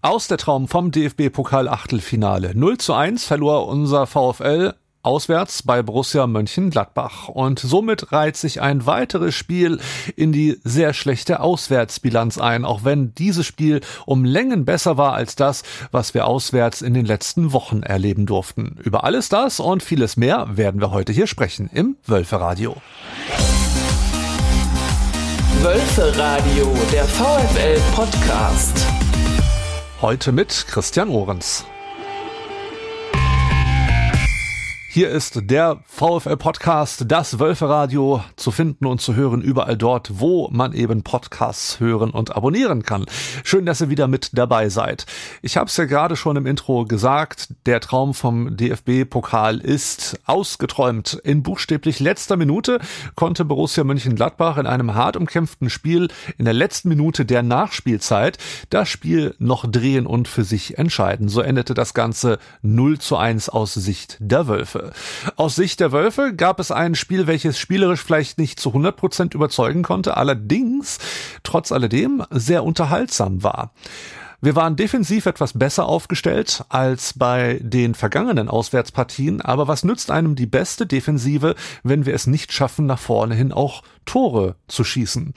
Aus der Traum vom DFB-Pokal-Achtelfinale. 0 zu 1 verlor unser VfL auswärts bei Borussia Mönchengladbach. Und somit reiht sich ein weiteres Spiel in die sehr schlechte Auswärtsbilanz ein, auch wenn dieses Spiel um Längen besser war als das, was wir auswärts in den letzten Wochen erleben durften. Über alles das und vieles mehr werden wir heute hier sprechen im Wölferadio. Wölferadio, der VfL Podcast. Heute mit Christian Ohrens. Hier ist der VfL Podcast, das Wölferadio, zu finden und zu hören überall dort, wo man eben Podcasts hören und abonnieren kann. Schön, dass ihr wieder mit dabei seid. Ich habe es ja gerade schon im Intro gesagt, der Traum vom DFB-Pokal ist ausgeträumt. In buchstäblich letzter Minute konnte Borussia Mönchengladbach in einem hart umkämpften Spiel in der letzten Minute der Nachspielzeit das Spiel noch drehen und für sich entscheiden. So endete das Ganze 0 zu 1 aus Sicht der Wölfe. Aus Sicht der Wölfe gab es ein Spiel, welches spielerisch vielleicht nicht zu 100 Prozent überzeugen konnte, allerdings trotz alledem sehr unterhaltsam war. Wir waren defensiv etwas besser aufgestellt als bei den vergangenen Auswärtspartien, aber was nützt einem die beste Defensive, wenn wir es nicht schaffen, nach vorne hin auch Tore zu schießen?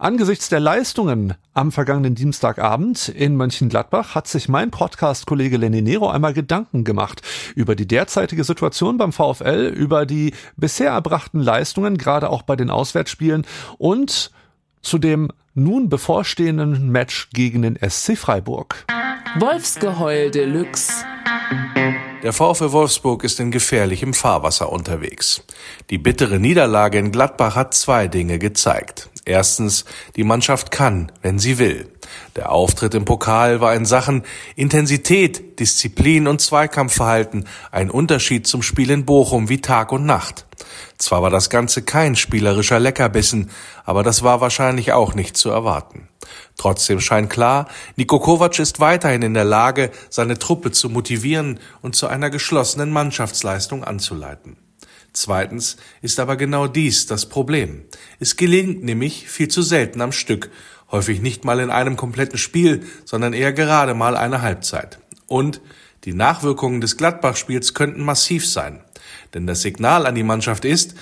Angesichts der Leistungen am vergangenen Dienstagabend in Mönchengladbach hat sich mein Podcast-Kollege Lenny Nero einmal Gedanken gemacht über die derzeitige Situation beim VfL, über die bisher erbrachten Leistungen, gerade auch bei den Auswärtsspielen und zu dem nun bevorstehenden Match gegen den SC Freiburg. Wolfsgeheul Deluxe. Der VfL Wolfsburg ist in gefährlichem Fahrwasser unterwegs. Die bittere Niederlage in Gladbach hat zwei Dinge gezeigt. Erstens, die Mannschaft kann, wenn sie will. Der Auftritt im Pokal war in Sachen Intensität, Disziplin und Zweikampfverhalten ein Unterschied zum Spiel in Bochum wie Tag und Nacht. Zwar war das Ganze kein spielerischer Leckerbissen, aber das war wahrscheinlich auch nicht zu erwarten. Trotzdem scheint klar, Niko Kovac ist weiterhin in der Lage, seine Truppe zu motivieren und zu einer geschlossenen Mannschaftsleistung anzuleiten. Zweitens ist aber genau dies das Problem. Es gelingt nämlich viel zu selten am Stück, häufig nicht mal in einem kompletten Spiel, sondern eher gerade mal eine Halbzeit. Und die Nachwirkungen des Gladbach-Spiels könnten massiv sein. Denn das Signal an die Mannschaft ist,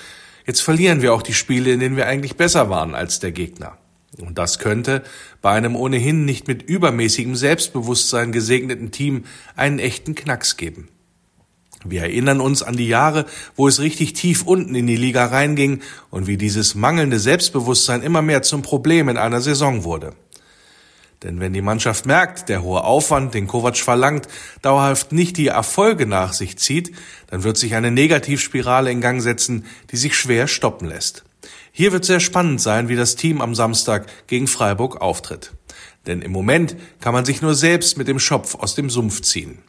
jetzt verlieren wir auch die Spiele, in denen wir eigentlich besser waren als der Gegner. Und das könnte bei einem ohnehin nicht mit übermäßigem Selbstbewusstsein gesegneten Team einen echten Knacks geben. Wir erinnern uns an die Jahre, wo es richtig tief unten in die Liga reinging und wie dieses mangelnde Selbstbewusstsein immer mehr zum Problem in einer Saison wurde. Denn wenn die Mannschaft merkt, der hohe Aufwand, den Kovac verlangt, dauerhaft nicht die Erfolge nach sich zieht, dann wird sich eine Negativspirale in Gang setzen, die sich schwer stoppen lässt. Hier wird sehr spannend sein, wie das Team am Samstag gegen Freiburg auftritt. Denn im Moment kann man sich nur selbst mit dem Schopf aus dem Sumpf ziehen.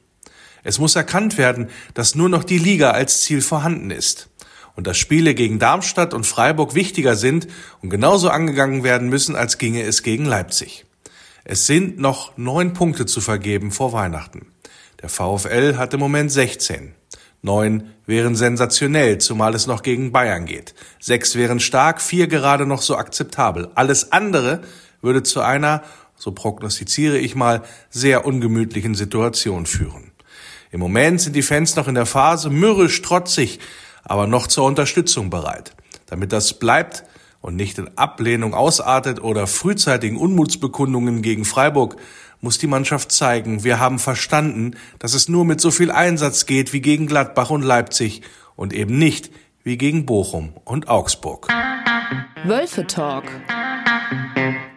Es muss erkannt werden, dass nur noch die Liga als Ziel vorhanden ist und dass Spiele gegen Darmstadt und Freiburg wichtiger sind und genauso angegangen werden müssen, als ginge es gegen Leipzig. Es sind noch neun Punkte zu vergeben vor Weihnachten. Der VfL hat im Moment 16. Neun wären sensationell, zumal es noch gegen Bayern geht. Sechs wären stark, vier gerade noch so akzeptabel. Alles andere würde zu einer, so prognostiziere ich mal, sehr ungemütlichen Situation führen. Im Moment sind die Fans noch in der Phase mürrisch, trotzig, aber noch zur Unterstützung bereit. Damit das bleibt, und nicht in Ablehnung ausartet oder frühzeitigen Unmutsbekundungen gegen Freiburg, muss die Mannschaft zeigen, wir haben verstanden, dass es nur mit so viel Einsatz geht wie gegen Gladbach und Leipzig und eben nicht wie gegen Bochum und Augsburg. Wölfe Talk.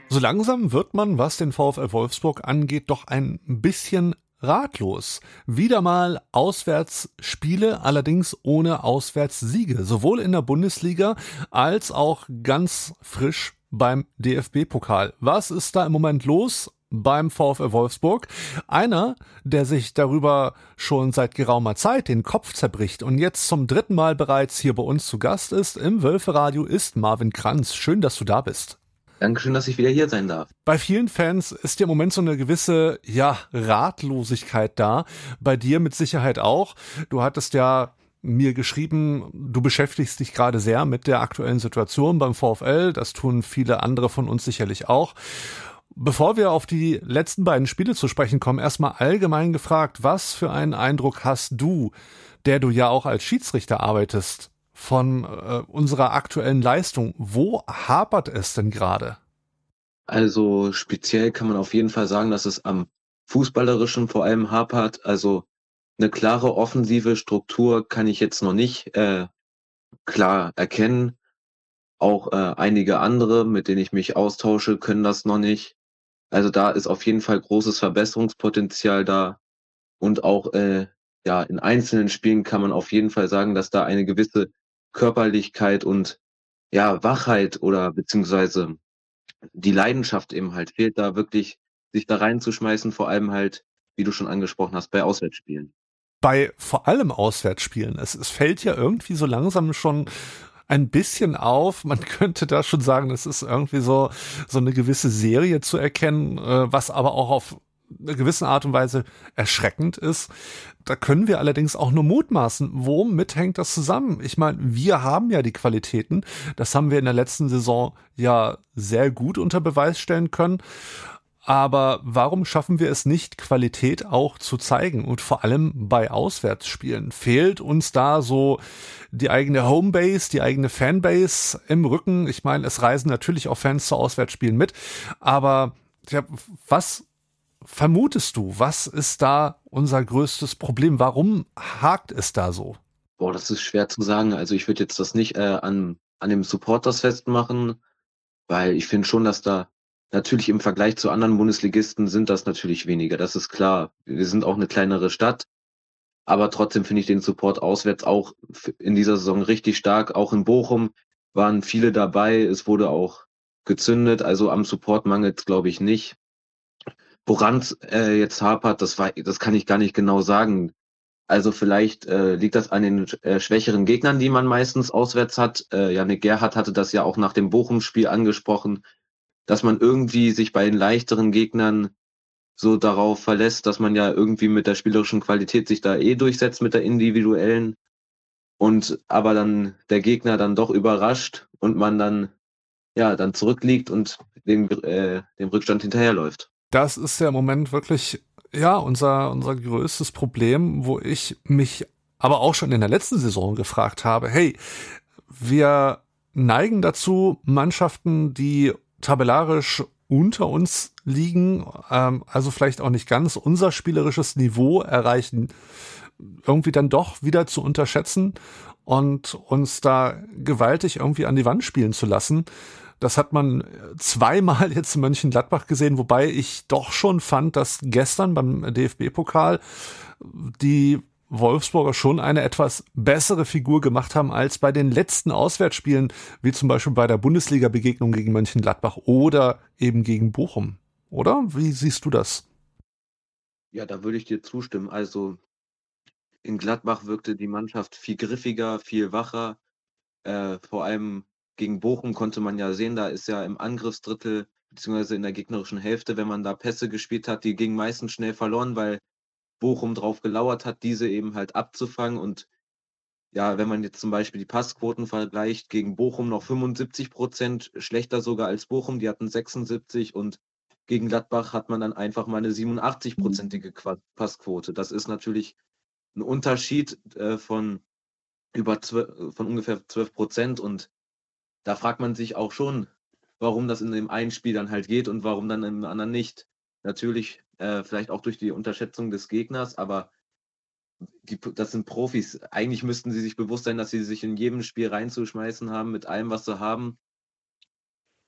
So langsam wird man, was den VfL Wolfsburg angeht, doch ein bisschen ratlos. Wieder mal Auswärtsspiele, allerdings ohne Auswärtssiege, sowohl in der Bundesliga als auch ganz frisch beim DFB-Pokal. Was ist da im Moment los? Beim VfL Wolfsburg. Einer, der sich darüber schon seit geraumer Zeit den Kopf zerbricht und jetzt zum dritten Mal bereits hier bei uns zu Gast ist im Wölferadio ist Marvin Kranz. Schön, dass du da bist. Dankeschön, dass ich wieder hier sein darf. Bei vielen Fans ist ja im Moment so eine gewisse, ja, Ratlosigkeit da. Bei dir mit Sicherheit auch. Du hattest ja mir geschrieben, du beschäftigst dich gerade sehr mit der aktuellen Situation beim VfL. Das tun viele andere von uns sicherlich auch. Bevor wir auf die letzten beiden Spiele zu sprechen kommen, erstmal allgemein gefragt, was für einen Eindruck hast du, der du ja auch als Schiedsrichter arbeitest, von äh, unserer aktuellen Leistung? Wo hapert es denn gerade? Also speziell kann man auf jeden Fall sagen, dass es am Fußballerischen vor allem hapert. Also eine klare offensive Struktur kann ich jetzt noch nicht äh, klar erkennen. Auch äh, einige andere, mit denen ich mich austausche, können das noch nicht. Also da ist auf jeden Fall großes Verbesserungspotenzial da. Und auch äh, ja, in einzelnen Spielen kann man auf jeden Fall sagen, dass da eine gewisse Körperlichkeit und ja, Wachheit oder beziehungsweise die Leidenschaft eben halt fehlt, da wirklich sich da reinzuschmeißen, vor allem halt, wie du schon angesprochen hast, bei Auswärtsspielen. Bei vor allem Auswärtsspielen. Es, es fällt ja irgendwie so langsam schon ein bisschen auf. Man könnte da schon sagen, es ist irgendwie so, so eine gewisse Serie zu erkennen, äh, was aber auch auf eine gewisse Art und Weise erschreckend ist. Da können wir allerdings auch nur mutmaßen, womit hängt das zusammen? Ich meine, wir haben ja die Qualitäten. Das haben wir in der letzten Saison ja sehr gut unter Beweis stellen können. Aber warum schaffen wir es nicht, Qualität auch zu zeigen? Und vor allem bei Auswärtsspielen fehlt uns da so die eigene Homebase, die eigene Fanbase im Rücken. Ich meine, es reisen natürlich auch Fans zu Auswärtsspielen mit. Aber ja, was vermutest du? Was ist da unser größtes Problem? Warum hakt es da so? Boah, das ist schwer zu sagen. Also ich würde jetzt das nicht äh, an, an dem Supporters festmachen, weil ich finde schon, dass da Natürlich im Vergleich zu anderen Bundesligisten sind das natürlich weniger, das ist klar. Wir sind auch eine kleinere Stadt, aber trotzdem finde ich den Support auswärts auch in dieser Saison richtig stark. Auch in Bochum waren viele dabei, es wurde auch gezündet, also am Support mangelt es glaube ich nicht. Woran äh, jetzt hapert, das, war, das kann ich gar nicht genau sagen. Also vielleicht äh, liegt das an den äh, schwächeren Gegnern, die man meistens auswärts hat. Äh, Janik Gerhardt hatte das ja auch nach dem Bochum-Spiel angesprochen dass man irgendwie sich bei den leichteren Gegnern so darauf verlässt, dass man ja irgendwie mit der spielerischen Qualität sich da eh durchsetzt mit der individuellen und aber dann der Gegner dann doch überrascht und man dann ja dann zurückliegt und dem, äh, dem Rückstand hinterherläuft. Das ist ja im Moment wirklich ja unser unser größtes Problem, wo ich mich aber auch schon in der letzten Saison gefragt habe, hey, wir neigen dazu, Mannschaften, die tabellarisch unter uns liegen, ähm, also vielleicht auch nicht ganz unser spielerisches Niveau erreichen, irgendwie dann doch wieder zu unterschätzen und uns da gewaltig irgendwie an die Wand spielen zu lassen. Das hat man zweimal jetzt in Mönchengladbach gesehen, wobei ich doch schon fand, dass gestern beim DFB-Pokal die Wolfsburger schon eine etwas bessere Figur gemacht haben als bei den letzten Auswärtsspielen, wie zum Beispiel bei der Bundesliga-Begegnung gegen Mönchengladbach oder eben gegen Bochum. Oder? Wie siehst du das? Ja, da würde ich dir zustimmen. Also in Gladbach wirkte die Mannschaft viel griffiger, viel wacher. Äh, vor allem gegen Bochum konnte man ja sehen, da ist ja im Angriffsdrittel beziehungsweise in der gegnerischen Hälfte, wenn man da Pässe gespielt hat, die gingen meistens schnell verloren, weil Bochum drauf gelauert hat, diese eben halt abzufangen. Und ja, wenn man jetzt zum Beispiel die Passquoten vergleicht, gegen Bochum noch 75 Prozent, schlechter sogar als Bochum, die hatten 76 und gegen Gladbach hat man dann einfach mal eine 87-prozentige Passquote. Das ist natürlich ein Unterschied äh, von über 12, von ungefähr 12 Prozent und da fragt man sich auch schon, warum das in dem einen Spiel dann halt geht und warum dann im anderen nicht. Natürlich äh, vielleicht auch durch die Unterschätzung des Gegners, aber die, das sind Profis. Eigentlich müssten sie sich bewusst sein, dass sie sich in jedem Spiel reinzuschmeißen haben, mit allem, was sie haben.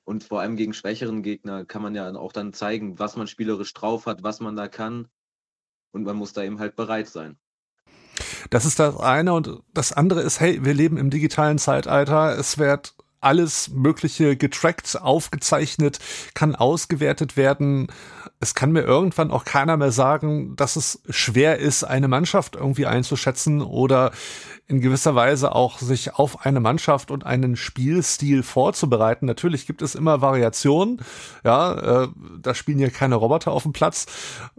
Und vor allem gegen schwächeren Gegner kann man ja auch dann zeigen, was man spielerisch drauf hat, was man da kann. Und man muss da eben halt bereit sein. Das ist das eine und das andere ist, hey, wir leben im digitalen Zeitalter. Es wird alles Mögliche getrackt, aufgezeichnet, kann ausgewertet werden. Es kann mir irgendwann auch keiner mehr sagen, dass es schwer ist, eine Mannschaft irgendwie einzuschätzen oder in gewisser Weise auch sich auf eine Mannschaft und einen Spielstil vorzubereiten. Natürlich gibt es immer Variationen. Ja, äh, da spielen ja keine Roboter auf dem Platz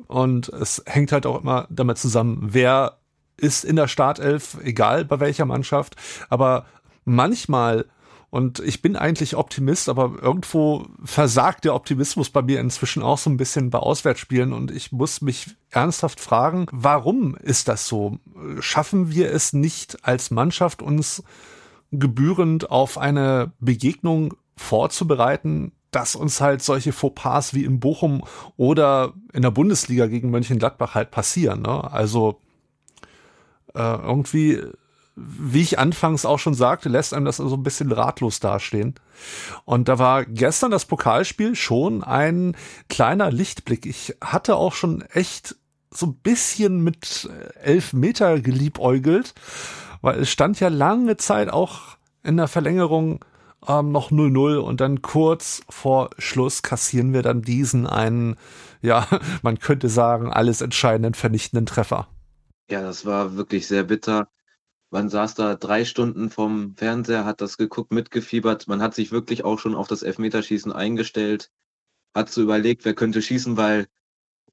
und es hängt halt auch immer damit zusammen, wer ist in der Startelf, egal bei welcher Mannschaft. Aber manchmal Und ich bin eigentlich Optimist, aber irgendwo versagt der Optimismus bei mir inzwischen auch so ein bisschen bei Auswärtsspielen. Und ich muss mich ernsthaft fragen, warum ist das so? Schaffen wir es nicht als Mannschaft, uns gebührend auf eine Begegnung vorzubereiten, dass uns halt solche Fauxpas wie in Bochum oder in der Bundesliga gegen Mönchengladbach halt passieren. Ne? Also äh, irgendwie wie ich anfangs auch schon sagte, lässt einem das so ein bisschen ratlos dastehen. Und da war gestern das Pokalspiel schon ein kleiner Lichtblick. Ich hatte auch schon echt so ein bisschen mit elf Meter geliebäugelt, weil es stand ja lange Zeit auch in der Verlängerung ähm, noch 0-0 und dann kurz vor Schluss kassieren wir dann diesen einen, ja, man könnte sagen, alles entscheidenden vernichtenden Treffer. Ja, das war wirklich sehr bitter. Man saß da drei Stunden vom Fernseher, hat das geguckt, mitgefiebert. Man hat sich wirklich auch schon auf das Elfmeterschießen eingestellt, hat so überlegt, wer könnte schießen, weil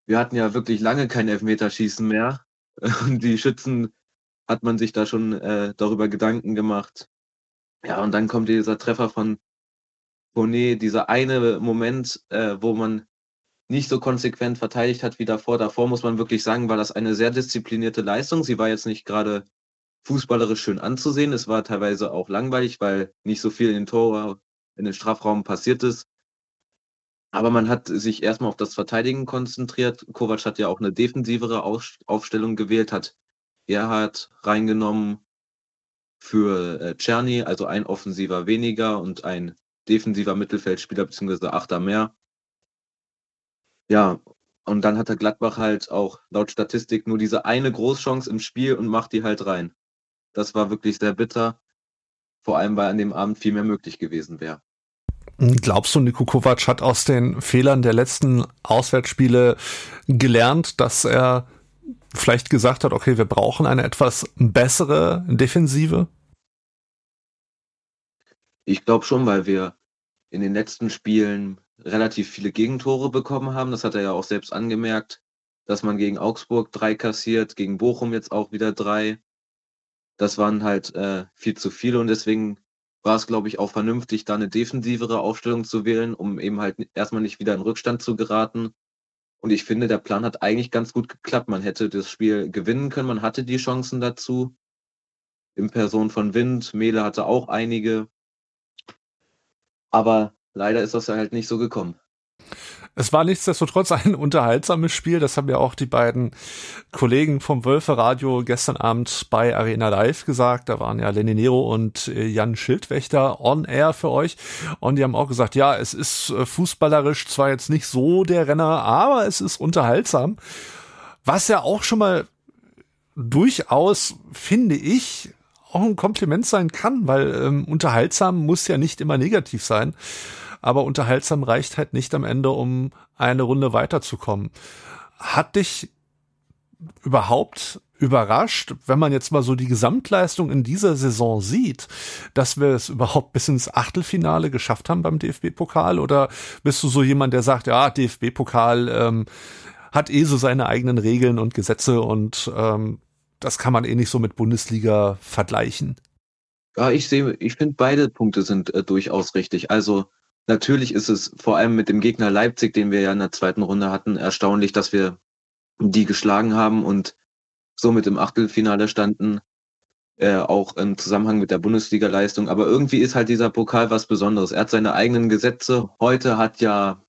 wir hatten ja wirklich lange kein Elfmeterschießen mehr. Und die Schützen hat man sich da schon äh, darüber Gedanken gemacht. Ja, und dann kommt dieser Treffer von Bonet, dieser eine Moment, äh, wo man nicht so konsequent verteidigt hat wie davor. Davor muss man wirklich sagen, war das eine sehr disziplinierte Leistung. Sie war jetzt nicht gerade fußballerisch schön anzusehen. Es war teilweise auch langweilig, weil nicht so viel in den Tor, in den Strafraum passiert ist. Aber man hat sich erstmal auf das Verteidigen konzentriert. Kovac hat ja auch eine defensivere Aufstellung gewählt, hat Gerhard reingenommen für äh, Czerny, also ein offensiver weniger und ein defensiver Mittelfeldspieler bzw. Achter mehr. Ja, und dann hat der Gladbach halt auch laut Statistik nur diese eine Großchance im Spiel und macht die halt rein. Das war wirklich sehr bitter. Vor allem, weil an dem Abend viel mehr möglich gewesen wäre. Glaubst du, Niko Kovac hat aus den Fehlern der letzten Auswärtsspiele gelernt, dass er vielleicht gesagt hat, okay, wir brauchen eine etwas bessere Defensive? Ich glaube schon, weil wir in den letzten Spielen relativ viele Gegentore bekommen haben. Das hat er ja auch selbst angemerkt, dass man gegen Augsburg drei kassiert, gegen Bochum jetzt auch wieder drei das waren halt äh, viel zu viele und deswegen war es, glaube ich, auch vernünftig, da eine defensivere Aufstellung zu wählen, um eben halt erstmal nicht wieder in Rückstand zu geraten. Und ich finde, der Plan hat eigentlich ganz gut geklappt. Man hätte das Spiel gewinnen können, man hatte die Chancen dazu. In Person von Wind, Mele hatte auch einige. Aber leider ist das ja halt nicht so gekommen. Es war nichtsdestotrotz ein unterhaltsames Spiel. Das haben ja auch die beiden Kollegen vom Wölfe Radio gestern Abend bei Arena Live gesagt. Da waren ja Lenny Nero und äh, Jan Schildwächter on air für euch. Und die haben auch gesagt, ja, es ist äh, fußballerisch zwar jetzt nicht so der Renner, aber es ist unterhaltsam. Was ja auch schon mal durchaus, finde ich, auch ein Kompliment sein kann, weil ähm, unterhaltsam muss ja nicht immer negativ sein aber unterhaltsam reicht halt nicht am Ende, um eine Runde weiterzukommen. Hat dich überhaupt überrascht, wenn man jetzt mal so die Gesamtleistung in dieser Saison sieht, dass wir es überhaupt bis ins Achtelfinale geschafft haben beim DFB-Pokal? Oder bist du so jemand, der sagt, ja, DFB-Pokal ähm, hat eh so seine eigenen Regeln und Gesetze und ähm, das kann man eh nicht so mit Bundesliga vergleichen? Ja, ich sehe, ich finde beide Punkte sind äh, durchaus richtig. Also Natürlich ist es vor allem mit dem Gegner Leipzig, den wir ja in der zweiten Runde hatten, erstaunlich, dass wir die geschlagen haben und somit im Achtelfinale standen, äh, auch im Zusammenhang mit der Bundesliga-Leistung. Aber irgendwie ist halt dieser Pokal was Besonderes. Er hat seine eigenen Gesetze. Heute hat ja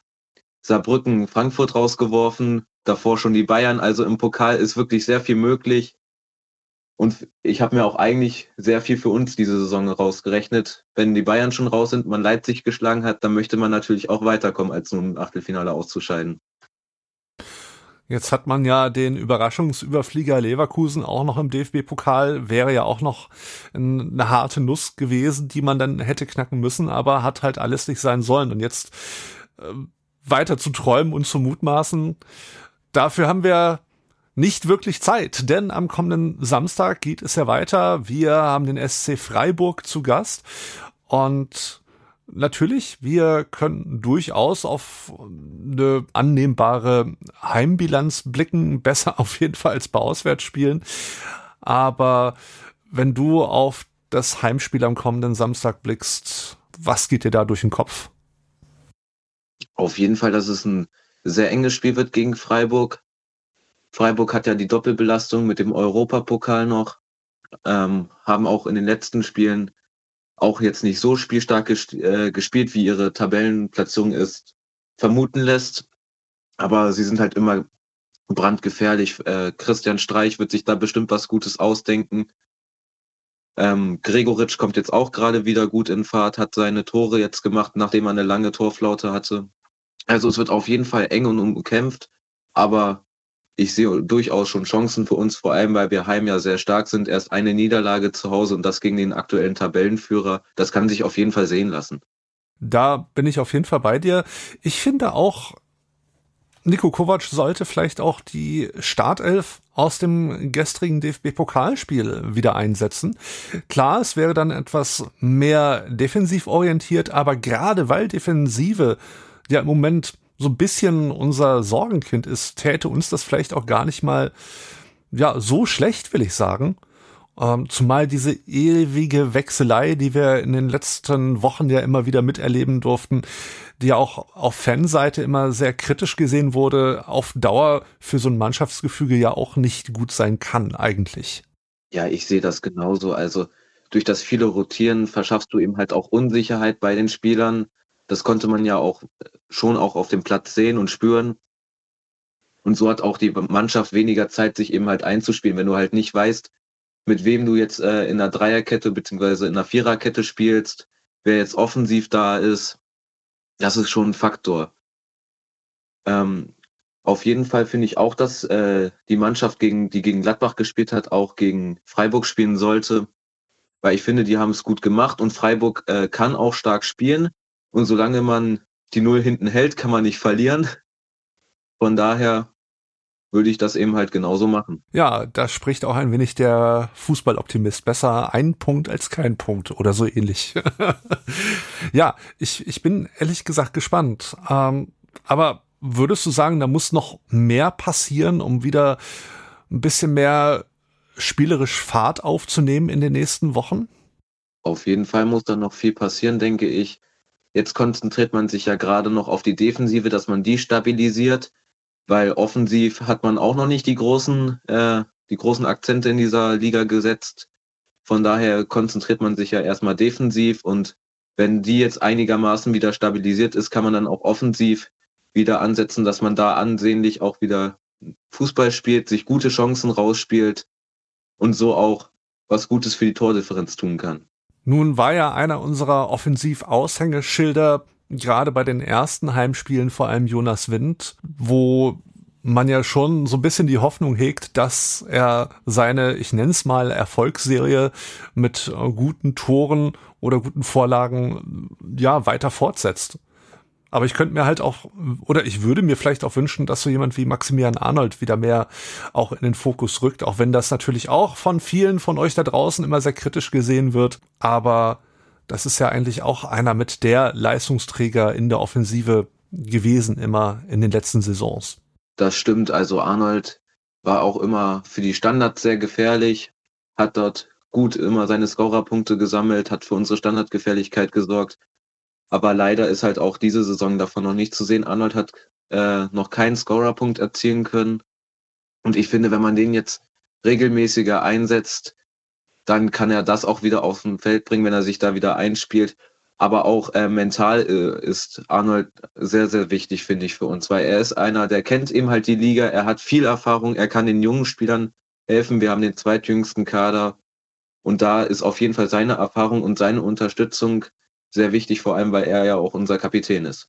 Saarbrücken Frankfurt rausgeworfen, davor schon die Bayern. Also im Pokal ist wirklich sehr viel möglich. Und ich habe mir auch eigentlich sehr viel für uns diese Saison rausgerechnet. Wenn die Bayern schon raus sind, man Leipzig geschlagen hat, dann möchte man natürlich auch weiterkommen, als nur im Achtelfinale auszuscheiden. Jetzt hat man ja den Überraschungsüberflieger Leverkusen auch noch im DFB-Pokal. Wäre ja auch noch eine harte Nuss gewesen, die man dann hätte knacken müssen, aber hat halt alles nicht sein sollen. Und jetzt äh, weiter zu träumen und zu mutmaßen, dafür haben wir nicht wirklich Zeit, denn am kommenden Samstag geht es ja weiter. Wir haben den SC Freiburg zu Gast und natürlich, wir können durchaus auf eine annehmbare Heimbilanz blicken, besser auf jeden Fall als bei Auswärtsspielen. Aber wenn du auf das Heimspiel am kommenden Samstag blickst, was geht dir da durch den Kopf? Auf jeden Fall, dass es ein sehr enges Spiel wird gegen Freiburg. Freiburg hat ja die Doppelbelastung mit dem Europapokal noch, ähm, haben auch in den letzten Spielen auch jetzt nicht so spielstark ges äh, gespielt, wie ihre Tabellenplatzierung ist, vermuten lässt. Aber sie sind halt immer brandgefährlich. Äh, Christian Streich wird sich da bestimmt was Gutes ausdenken. Ähm, Gregoritsch kommt jetzt auch gerade wieder gut in Fahrt, hat seine Tore jetzt gemacht, nachdem er eine lange Torflaute hatte. Also es wird auf jeden Fall eng und umkämpft, aber ich sehe durchaus schon Chancen für uns, vor allem weil wir heim ja sehr stark sind. Erst eine Niederlage zu Hause und das gegen den aktuellen Tabellenführer. Das kann sich auf jeden Fall sehen lassen. Da bin ich auf jeden Fall bei dir. Ich finde auch, Nico Kovac sollte vielleicht auch die Startelf aus dem gestrigen DFB-Pokalspiel wieder einsetzen. Klar, es wäre dann etwas mehr defensiv orientiert, aber gerade weil Defensive ja im Moment so ein bisschen unser Sorgenkind ist, täte uns das vielleicht auch gar nicht mal ja so schlecht, will ich sagen. Ähm, zumal diese ewige Wechselei, die wir in den letzten Wochen ja immer wieder miterleben durften, die ja auch auf Fanseite immer sehr kritisch gesehen wurde, auf Dauer für so ein Mannschaftsgefüge ja auch nicht gut sein kann eigentlich. Ja, ich sehe das genauso. Also durch das viele Rotieren verschaffst du eben halt auch Unsicherheit bei den Spielern. Das konnte man ja auch schon auch auf dem Platz sehen und spüren. Und so hat auch die Mannschaft weniger Zeit, sich eben halt einzuspielen. Wenn du halt nicht weißt, mit wem du jetzt äh, in einer Dreierkette beziehungsweise in einer Viererkette spielst, wer jetzt offensiv da ist, das ist schon ein Faktor. Ähm, auf jeden Fall finde ich auch, dass äh, die Mannschaft, gegen, die gegen Gladbach gespielt hat, auch gegen Freiburg spielen sollte, weil ich finde, die haben es gut gemacht und Freiburg äh, kann auch stark spielen und solange man die Null hinten hält, kann man nicht verlieren. Von daher würde ich das eben halt genauso machen. Ja, da spricht auch ein wenig der Fußballoptimist. Besser ein Punkt als kein Punkt oder so ähnlich. ja, ich, ich bin ehrlich gesagt gespannt. Ähm, aber würdest du sagen, da muss noch mehr passieren, um wieder ein bisschen mehr spielerisch Fahrt aufzunehmen in den nächsten Wochen? Auf jeden Fall muss da noch viel passieren, denke ich. Jetzt konzentriert man sich ja gerade noch auf die Defensive, dass man die stabilisiert weil offensiv hat man auch noch nicht die großen, äh, die großen Akzente in dieser Liga gesetzt. Von daher konzentriert man sich ja erstmal defensiv und wenn die jetzt einigermaßen wieder stabilisiert ist, kann man dann auch offensiv wieder ansetzen, dass man da ansehnlich auch wieder Fußball spielt, sich gute Chancen rausspielt und so auch was Gutes für die Tordifferenz tun kann. Nun war ja einer unserer Offensiv-Aushängeschilder gerade bei den ersten Heimspielen vor allem Jonas Wind, wo man ja schon so ein bisschen die Hoffnung hegt, dass er seine, ich nenne es mal, Erfolgsserie mit äh, guten Toren oder guten Vorlagen ja weiter fortsetzt. Aber ich könnte mir halt auch, oder ich würde mir vielleicht auch wünschen, dass so jemand wie Maximilian Arnold wieder mehr auch in den Fokus rückt, auch wenn das natürlich auch von vielen von euch da draußen immer sehr kritisch gesehen wird. Aber das ist ja eigentlich auch einer mit der Leistungsträger in der Offensive gewesen, immer in den letzten Saisons. Das stimmt. Also Arnold war auch immer für die Standards sehr gefährlich, hat dort gut immer seine Scorerpunkte gesammelt, hat für unsere Standardgefährlichkeit gesorgt. Aber leider ist halt auch diese Saison davon noch nicht zu sehen. Arnold hat äh, noch keinen Scorerpunkt erzielen können. Und ich finde, wenn man den jetzt regelmäßiger einsetzt, dann kann er das auch wieder auf dem Feld bringen, wenn er sich da wieder einspielt. Aber auch äh, mental äh, ist Arnold sehr, sehr wichtig, finde ich, für uns, weil er ist einer, der kennt eben halt die Liga, er hat viel Erfahrung, er kann den jungen Spielern helfen. Wir haben den zweitjüngsten Kader und da ist auf jeden Fall seine Erfahrung und seine Unterstützung sehr wichtig, vor allem weil er ja auch unser Kapitän ist.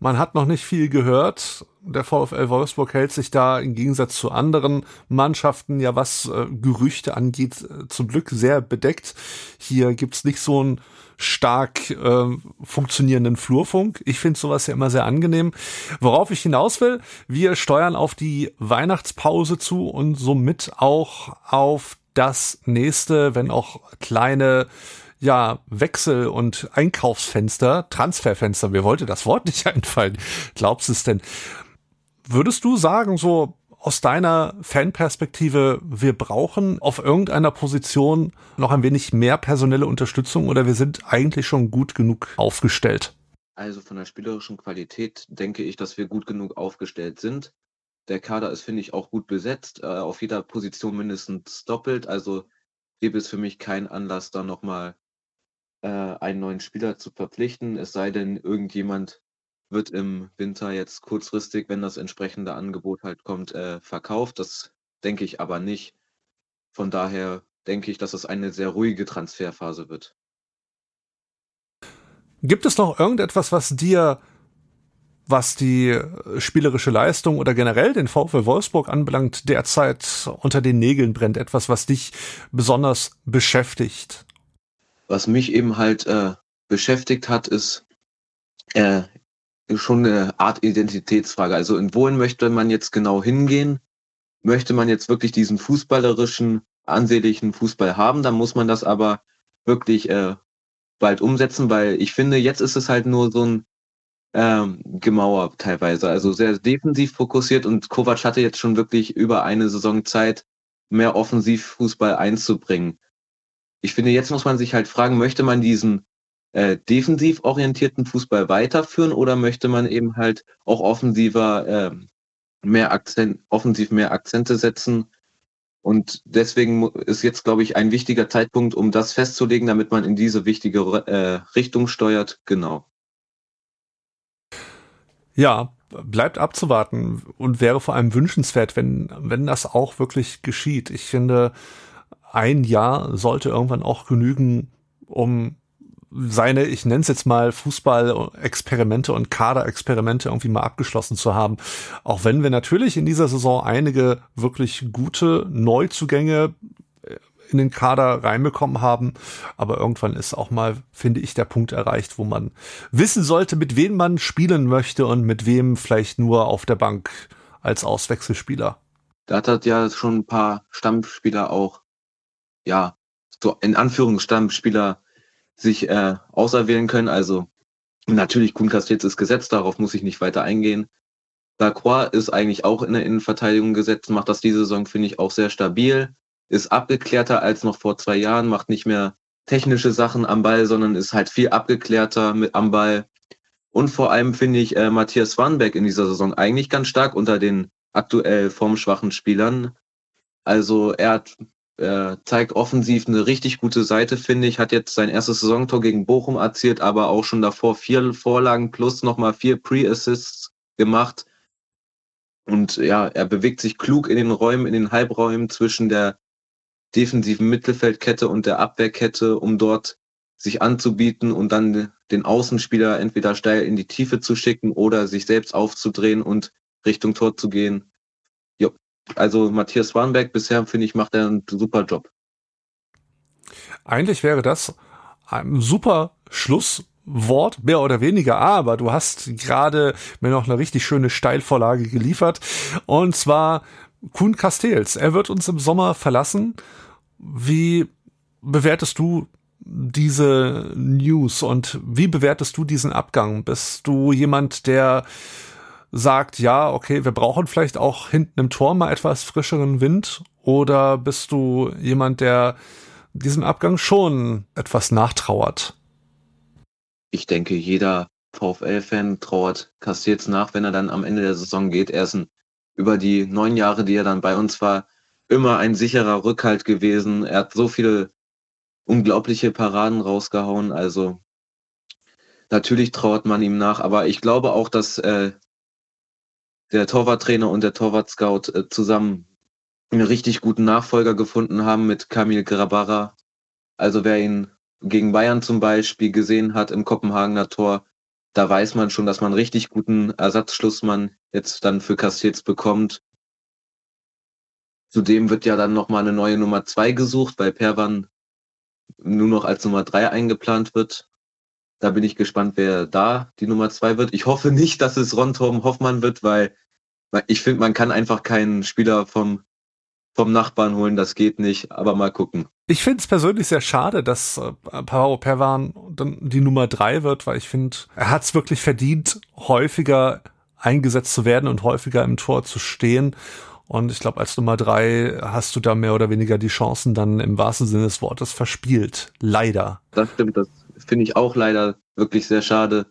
Man hat noch nicht viel gehört. Der VfL Wolfsburg hält sich da im Gegensatz zu anderen Mannschaften ja was äh, Gerüchte angeht äh, zum Glück sehr bedeckt. Hier gibt's nicht so einen stark äh, funktionierenden Flurfunk. Ich finde sowas ja immer sehr angenehm. Worauf ich hinaus will, wir steuern auf die Weihnachtspause zu und somit auch auf das nächste, wenn auch kleine ja, Wechsel- und Einkaufsfenster, Transferfenster, mir wollte das Wort nicht einfallen. Glaubst du es denn? Würdest du sagen, so aus deiner Fanperspektive, wir brauchen auf irgendeiner Position noch ein wenig mehr personelle Unterstützung oder wir sind eigentlich schon gut genug aufgestellt? Also von der spielerischen Qualität denke ich, dass wir gut genug aufgestellt sind. Der Kader ist, finde ich, auch gut besetzt, äh, auf jeder Position mindestens doppelt. Also gäbe es für mich keinen Anlass, da nochmal äh, einen neuen Spieler zu verpflichten, es sei denn, irgendjemand wird im Winter jetzt kurzfristig, wenn das entsprechende Angebot halt kommt, äh, verkauft. Das denke ich aber nicht. Von daher denke ich, dass es eine sehr ruhige Transferphase wird. Gibt es noch irgendetwas, was dir, was die spielerische Leistung oder generell den VfL Wolfsburg anbelangt, derzeit unter den Nägeln brennt? Etwas, was dich besonders beschäftigt? Was mich eben halt äh, beschäftigt hat, ist äh, schon eine Art Identitätsfrage. Also in wohin möchte man jetzt genau hingehen? Möchte man jetzt wirklich diesen fußballerischen, ansehnlichen Fußball haben? Dann muss man das aber wirklich äh, bald umsetzen, weil ich finde, jetzt ist es halt nur so ein ähm, Gemauer teilweise. Also sehr defensiv fokussiert und Kovac hatte jetzt schon wirklich über eine Saison Zeit, mehr Offensivfußball einzubringen. Ich finde, jetzt muss man sich halt fragen, möchte man diesen äh, defensiv orientierten Fußball weiterführen oder möchte man eben halt auch offensiver äh, mehr Akzent, offensiv mehr Akzente setzen? Und deswegen ist jetzt, glaube ich, ein wichtiger Zeitpunkt, um das festzulegen, damit man in diese wichtige äh, Richtung steuert. Genau. Ja, bleibt abzuwarten und wäre vor allem wünschenswert, wenn, wenn das auch wirklich geschieht. Ich finde, ein Jahr sollte irgendwann auch genügen, um seine, ich nenne es jetzt mal Fußball-Experimente und Kader-Experimente irgendwie mal abgeschlossen zu haben. Auch wenn wir natürlich in dieser Saison einige wirklich gute Neuzugänge äh, in den Kader reinbekommen haben. Aber irgendwann ist auch mal, finde ich, der Punkt erreicht, wo man wissen sollte, mit wem man spielen möchte und mit wem vielleicht nur auf der Bank als Auswechselspieler. Da hat ja schon ein paar Stammspieler auch, ja, so in Anführungsstammspieler sich äh, auserwählen können. Also natürlich Kuhn Castells ist gesetzt, darauf muss ich nicht weiter eingehen. Lacroix ist eigentlich auch in der Innenverteidigung gesetzt, macht das diese Saison, finde ich, auch sehr stabil, ist abgeklärter als noch vor zwei Jahren, macht nicht mehr technische Sachen am Ball, sondern ist halt viel abgeklärter mit am Ball. Und vor allem finde ich äh, Matthias Swanbeck in dieser Saison eigentlich ganz stark unter den aktuell formschwachen Spielern. Also er hat zeigt offensiv eine richtig gute Seite, finde ich. Hat jetzt sein erstes Saisontor gegen Bochum erzielt, aber auch schon davor vier Vorlagen plus nochmal vier Pre-Assists gemacht. Und ja, er bewegt sich klug in den Räumen, in den Halbräumen zwischen der defensiven Mittelfeldkette und der Abwehrkette, um dort sich anzubieten und dann den Außenspieler entweder steil in die Tiefe zu schicken oder sich selbst aufzudrehen und Richtung Tor zu gehen. Also Matthias Warnberg bisher, finde ich, macht er einen super Job. Eigentlich wäre das ein super Schlusswort, mehr oder weniger, aber du hast gerade mir noch eine richtig schöne Steilvorlage geliefert. Und zwar Kuhn Castells. Er wird uns im Sommer verlassen. Wie bewertest du diese News und wie bewertest du diesen Abgang? Bist du jemand, der sagt, ja, okay, wir brauchen vielleicht auch hinten im Tor mal etwas frischeren Wind? Oder bist du jemand, der diesem Abgang schon etwas nachtrauert? Ich denke, jeder VfL-Fan trauert Castells nach, wenn er dann am Ende der Saison geht. Er ist ein, über die neun Jahre, die er dann bei uns war, immer ein sicherer Rückhalt gewesen. Er hat so viele unglaubliche Paraden rausgehauen. Also natürlich trauert man ihm nach, aber ich glaube auch, dass äh, der Torwarttrainer und der Torwartscout äh, zusammen einen richtig guten Nachfolger gefunden haben mit Kamil Grabara. Also wer ihn gegen Bayern zum Beispiel gesehen hat im Kopenhagener Tor, da weiß man schon, dass man einen richtig guten Ersatzschlussmann jetzt dann für Castells bekommt. Zudem wird ja dann nochmal eine neue Nummer zwei gesucht, weil Perwan nur noch als Nummer drei eingeplant wird. Da bin ich gespannt, wer da die Nummer zwei wird. Ich hoffe nicht, dass es Ron Torben Hoffmann wird, weil ich finde, man kann einfach keinen Spieler vom, vom Nachbarn holen, das geht nicht, aber mal gucken. Ich finde es persönlich sehr schade, dass äh, Paro Perwan dann die Nummer drei wird, weil ich finde, er hat es wirklich verdient, häufiger eingesetzt zu werden und häufiger im Tor zu stehen. Und ich glaube, als Nummer drei hast du da mehr oder weniger die Chancen dann im wahrsten Sinne des Wortes verspielt. Leider. Das stimmt, das finde ich auch leider wirklich sehr schade.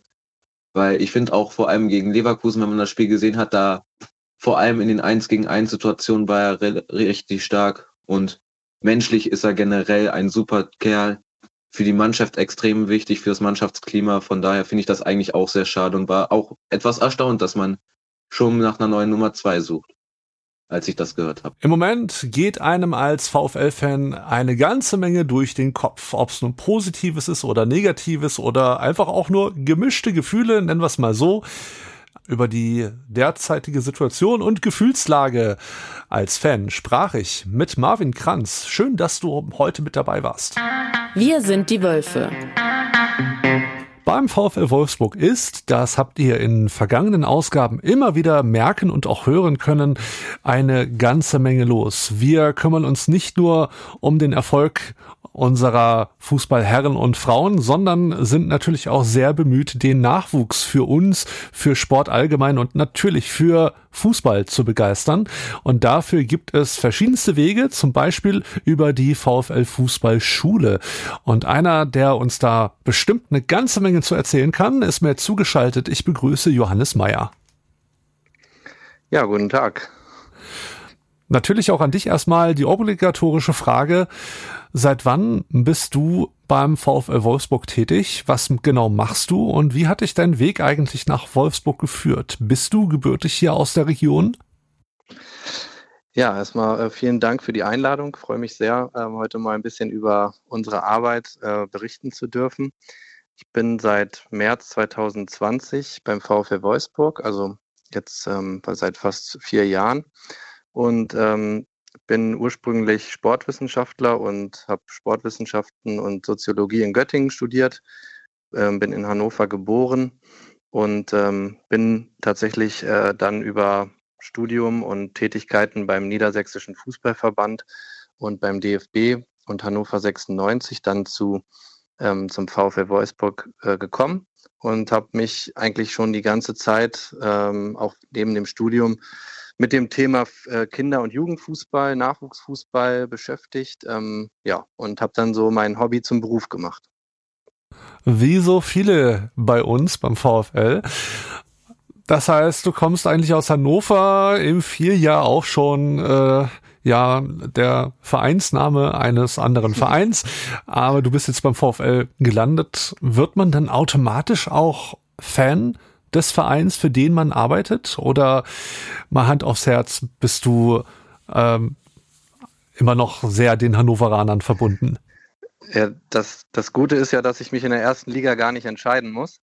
Weil ich finde auch vor allem gegen Leverkusen, wenn man das Spiel gesehen hat, da vor allem in den 1 gegen 1 Situationen war er richtig stark und menschlich ist er generell ein super Kerl. Für die Mannschaft extrem wichtig, für das Mannschaftsklima. Von daher finde ich das eigentlich auch sehr schade und war auch etwas erstaunt, dass man schon nach einer neuen Nummer 2 sucht als ich das gehört habe. Im Moment geht einem als VfL-Fan eine ganze Menge durch den Kopf. Ob es nun Positives ist oder Negatives oder einfach auch nur gemischte Gefühle, nennen wir es mal so, über die derzeitige Situation und Gefühlslage als Fan sprach ich mit Marvin Kranz. Schön, dass du heute mit dabei warst. Wir sind die Wölfe beim VfL Wolfsburg ist, das habt ihr in vergangenen Ausgaben immer wieder merken und auch hören können, eine ganze Menge los. Wir kümmern uns nicht nur um den Erfolg unserer Fußballherren und Frauen, sondern sind natürlich auch sehr bemüht, den Nachwuchs für uns, für Sport allgemein und natürlich für Fußball zu begeistern. Und dafür gibt es verschiedenste Wege, zum Beispiel über die VfL Fußballschule. Und einer, der uns da bestimmt eine ganze Menge zu erzählen kann, ist mir zugeschaltet. Ich begrüße Johannes Meyer. Ja, guten Tag. Natürlich auch an dich erstmal die obligatorische Frage. Seit wann bist du beim VfL Wolfsburg tätig? Was genau machst du und wie hat dich dein Weg eigentlich nach Wolfsburg geführt? Bist du gebürtig hier aus der Region? Ja, erstmal äh, vielen Dank für die Einladung. Ich freue mich sehr, ähm, heute mal ein bisschen über unsere Arbeit äh, berichten zu dürfen. Ich bin seit März 2020 beim VfL Wolfsburg, also jetzt ähm, seit fast vier Jahren und ähm, bin ursprünglich Sportwissenschaftler und habe Sportwissenschaften und Soziologie in Göttingen studiert, ähm, bin in Hannover geboren und ähm, bin tatsächlich äh, dann über Studium und Tätigkeiten beim Niedersächsischen Fußballverband und beim DFB und Hannover 96 dann zu ähm, zum VfL Wolfsburg äh, gekommen und habe mich eigentlich schon die ganze Zeit, ähm, auch neben dem Studium, mit dem Thema äh, Kinder- und Jugendfußball, Nachwuchsfußball beschäftigt. Ähm, ja, und habe dann so mein Hobby zum Beruf gemacht. Wie so viele bei uns beim VfL. Das heißt, du kommst eigentlich aus Hannover, im Vierjahr auch schon äh, ja der Vereinsname eines anderen Vereins, aber du bist jetzt beim VfL gelandet. Wird man dann automatisch auch Fan des Vereins, für den man arbeitet? Oder mal Hand aufs Herz, bist du ähm, immer noch sehr den Hannoveranern verbunden? Ja, das, das Gute ist ja, dass ich mich in der ersten Liga gar nicht entscheiden muss.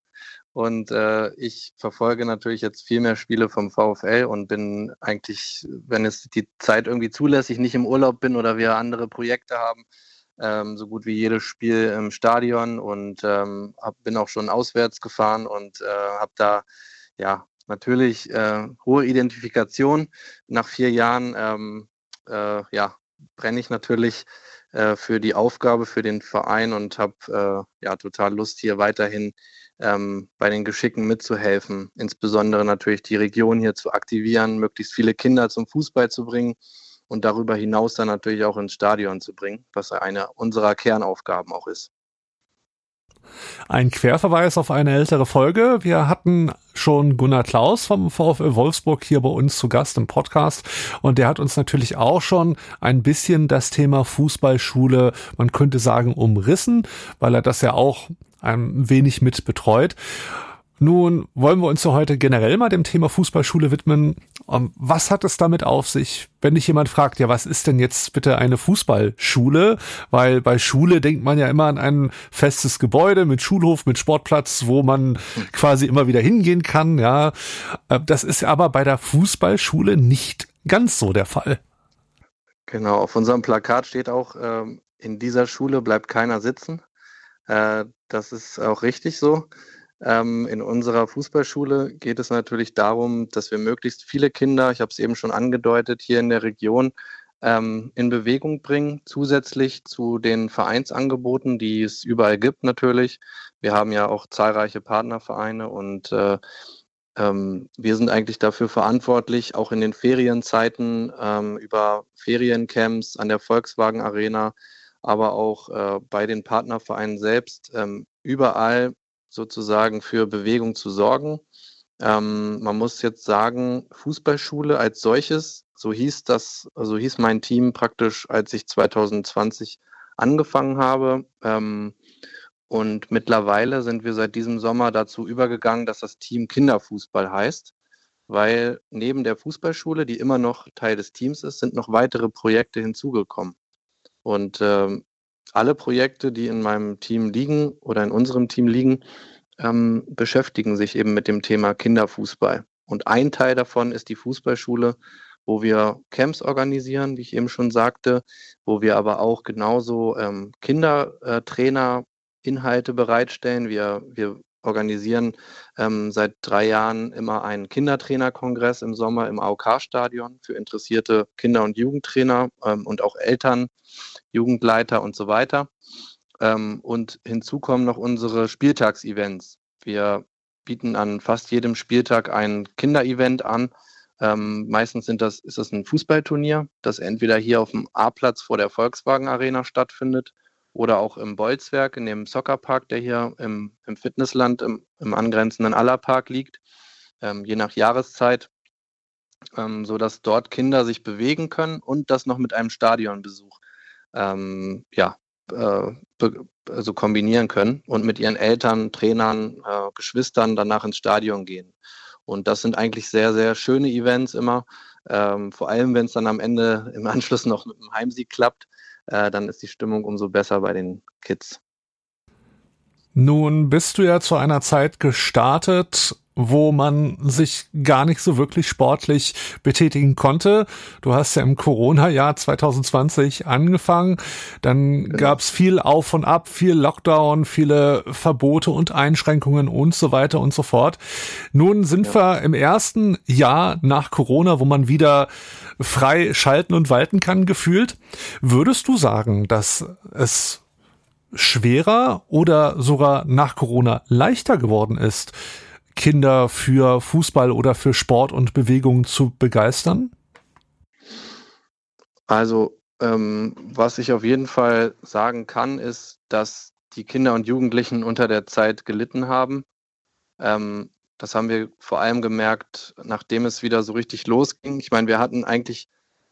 Und äh, ich verfolge natürlich jetzt viel mehr Spiele vom VfL und bin eigentlich, wenn es die Zeit irgendwie zulässig, nicht im Urlaub bin oder wir andere Projekte haben, ähm, so gut wie jedes Spiel im Stadion und ähm, hab, bin auch schon auswärts gefahren und äh, habe da ja natürlich äh, hohe Identifikation. Nach vier Jahren ähm, äh, ja, brenne ich natürlich äh, für die Aufgabe, für den Verein und habe äh, ja total Lust hier weiterhin ähm, bei den Geschicken mitzuhelfen, insbesondere natürlich die Region hier zu aktivieren, möglichst viele Kinder zum Fußball zu bringen und darüber hinaus dann natürlich auch ins Stadion zu bringen, was eine unserer Kernaufgaben auch ist. Ein Querverweis auf eine ältere Folge. Wir hatten schon Gunnar Klaus vom VfL Wolfsburg hier bei uns zu Gast im Podcast und der hat uns natürlich auch schon ein bisschen das Thema Fußballschule, man könnte sagen, umrissen, weil er das ja auch ein wenig mit betreut. Nun wollen wir uns so heute generell mal dem Thema Fußballschule widmen. Ähm, was hat es damit auf sich, wenn dich jemand fragt, ja, was ist denn jetzt bitte eine Fußballschule? Weil bei Schule denkt man ja immer an ein festes Gebäude mit Schulhof, mit Sportplatz, wo man quasi immer wieder hingehen kann, ja. Äh, das ist aber bei der Fußballschule nicht ganz so der Fall. Genau, auf unserem Plakat steht auch, ähm, in dieser Schule bleibt keiner sitzen. Äh, das ist auch richtig so. Ähm, in unserer Fußballschule geht es natürlich darum, dass wir möglichst viele Kinder, ich habe es eben schon angedeutet, hier in der Region ähm, in Bewegung bringen, zusätzlich zu den Vereinsangeboten, die es überall gibt natürlich. Wir haben ja auch zahlreiche Partnervereine und äh, ähm, wir sind eigentlich dafür verantwortlich, auch in den Ferienzeiten ähm, über Feriencamps an der Volkswagen Arena, aber auch äh, bei den Partnervereinen selbst ähm, überall sozusagen für Bewegung zu sorgen. Ähm, man muss jetzt sagen, Fußballschule als solches, so hieß das, so hieß mein Team praktisch, als ich 2020 angefangen habe. Ähm, und mittlerweile sind wir seit diesem Sommer dazu übergegangen, dass das Team Kinderfußball heißt, weil neben der Fußballschule, die immer noch Teil des Teams ist, sind noch weitere Projekte hinzugekommen. Und ähm, alle Projekte, die in meinem Team liegen oder in unserem Team liegen, ähm, beschäftigen sich eben mit dem Thema Kinderfußball. Und ein Teil davon ist die Fußballschule, wo wir Camps organisieren, wie ich eben schon sagte, wo wir aber auch genauso ähm, Kindertrainer Inhalte bereitstellen. Wir, wir organisieren ähm, seit drei Jahren immer einen Kindertrainerkongress im Sommer im AOK-Stadion für interessierte Kinder- und Jugendtrainer ähm, und auch Eltern, Jugendleiter und so weiter. Ähm, und hinzu kommen noch unsere Spieltagsevents. Wir bieten an fast jedem Spieltag ein Kinderevent an. Ähm, meistens sind das, ist das ein Fußballturnier, das entweder hier auf dem A-Platz vor der Volkswagen Arena stattfindet oder auch im Bolzwerk, in dem Soccerpark, der hier im, im Fitnessland im, im, angrenzenden Allerpark liegt, ähm, je nach Jahreszeit, ähm, sodass dort Kinder sich bewegen können und das noch mit einem Stadionbesuch ähm, ja, äh, also kombinieren können und mit ihren Eltern, Trainern, äh, Geschwistern danach ins Stadion gehen. Und das sind eigentlich sehr, sehr schöne Events immer. Ähm, vor allem, wenn es dann am Ende im Anschluss noch mit einem Heimsieg klappt, äh, dann ist die Stimmung umso besser bei den Kids. Nun bist du ja zu einer Zeit gestartet, wo man sich gar nicht so wirklich sportlich betätigen konnte. Du hast ja im Corona-Jahr 2020 angefangen. Dann genau. gab's viel Auf und Ab, viel Lockdown, viele Verbote und Einschränkungen und so weiter und so fort. Nun sind ja. wir im ersten Jahr nach Corona, wo man wieder frei schalten und walten kann, gefühlt. Würdest du sagen, dass es schwerer oder sogar nach Corona leichter geworden ist, Kinder für Fußball oder für Sport und Bewegung zu begeistern? Also, ähm, was ich auf jeden Fall sagen kann, ist, dass die Kinder und Jugendlichen unter der Zeit gelitten haben. Ähm, das haben wir vor allem gemerkt, nachdem es wieder so richtig losging. Ich meine, wir hatten eigentlich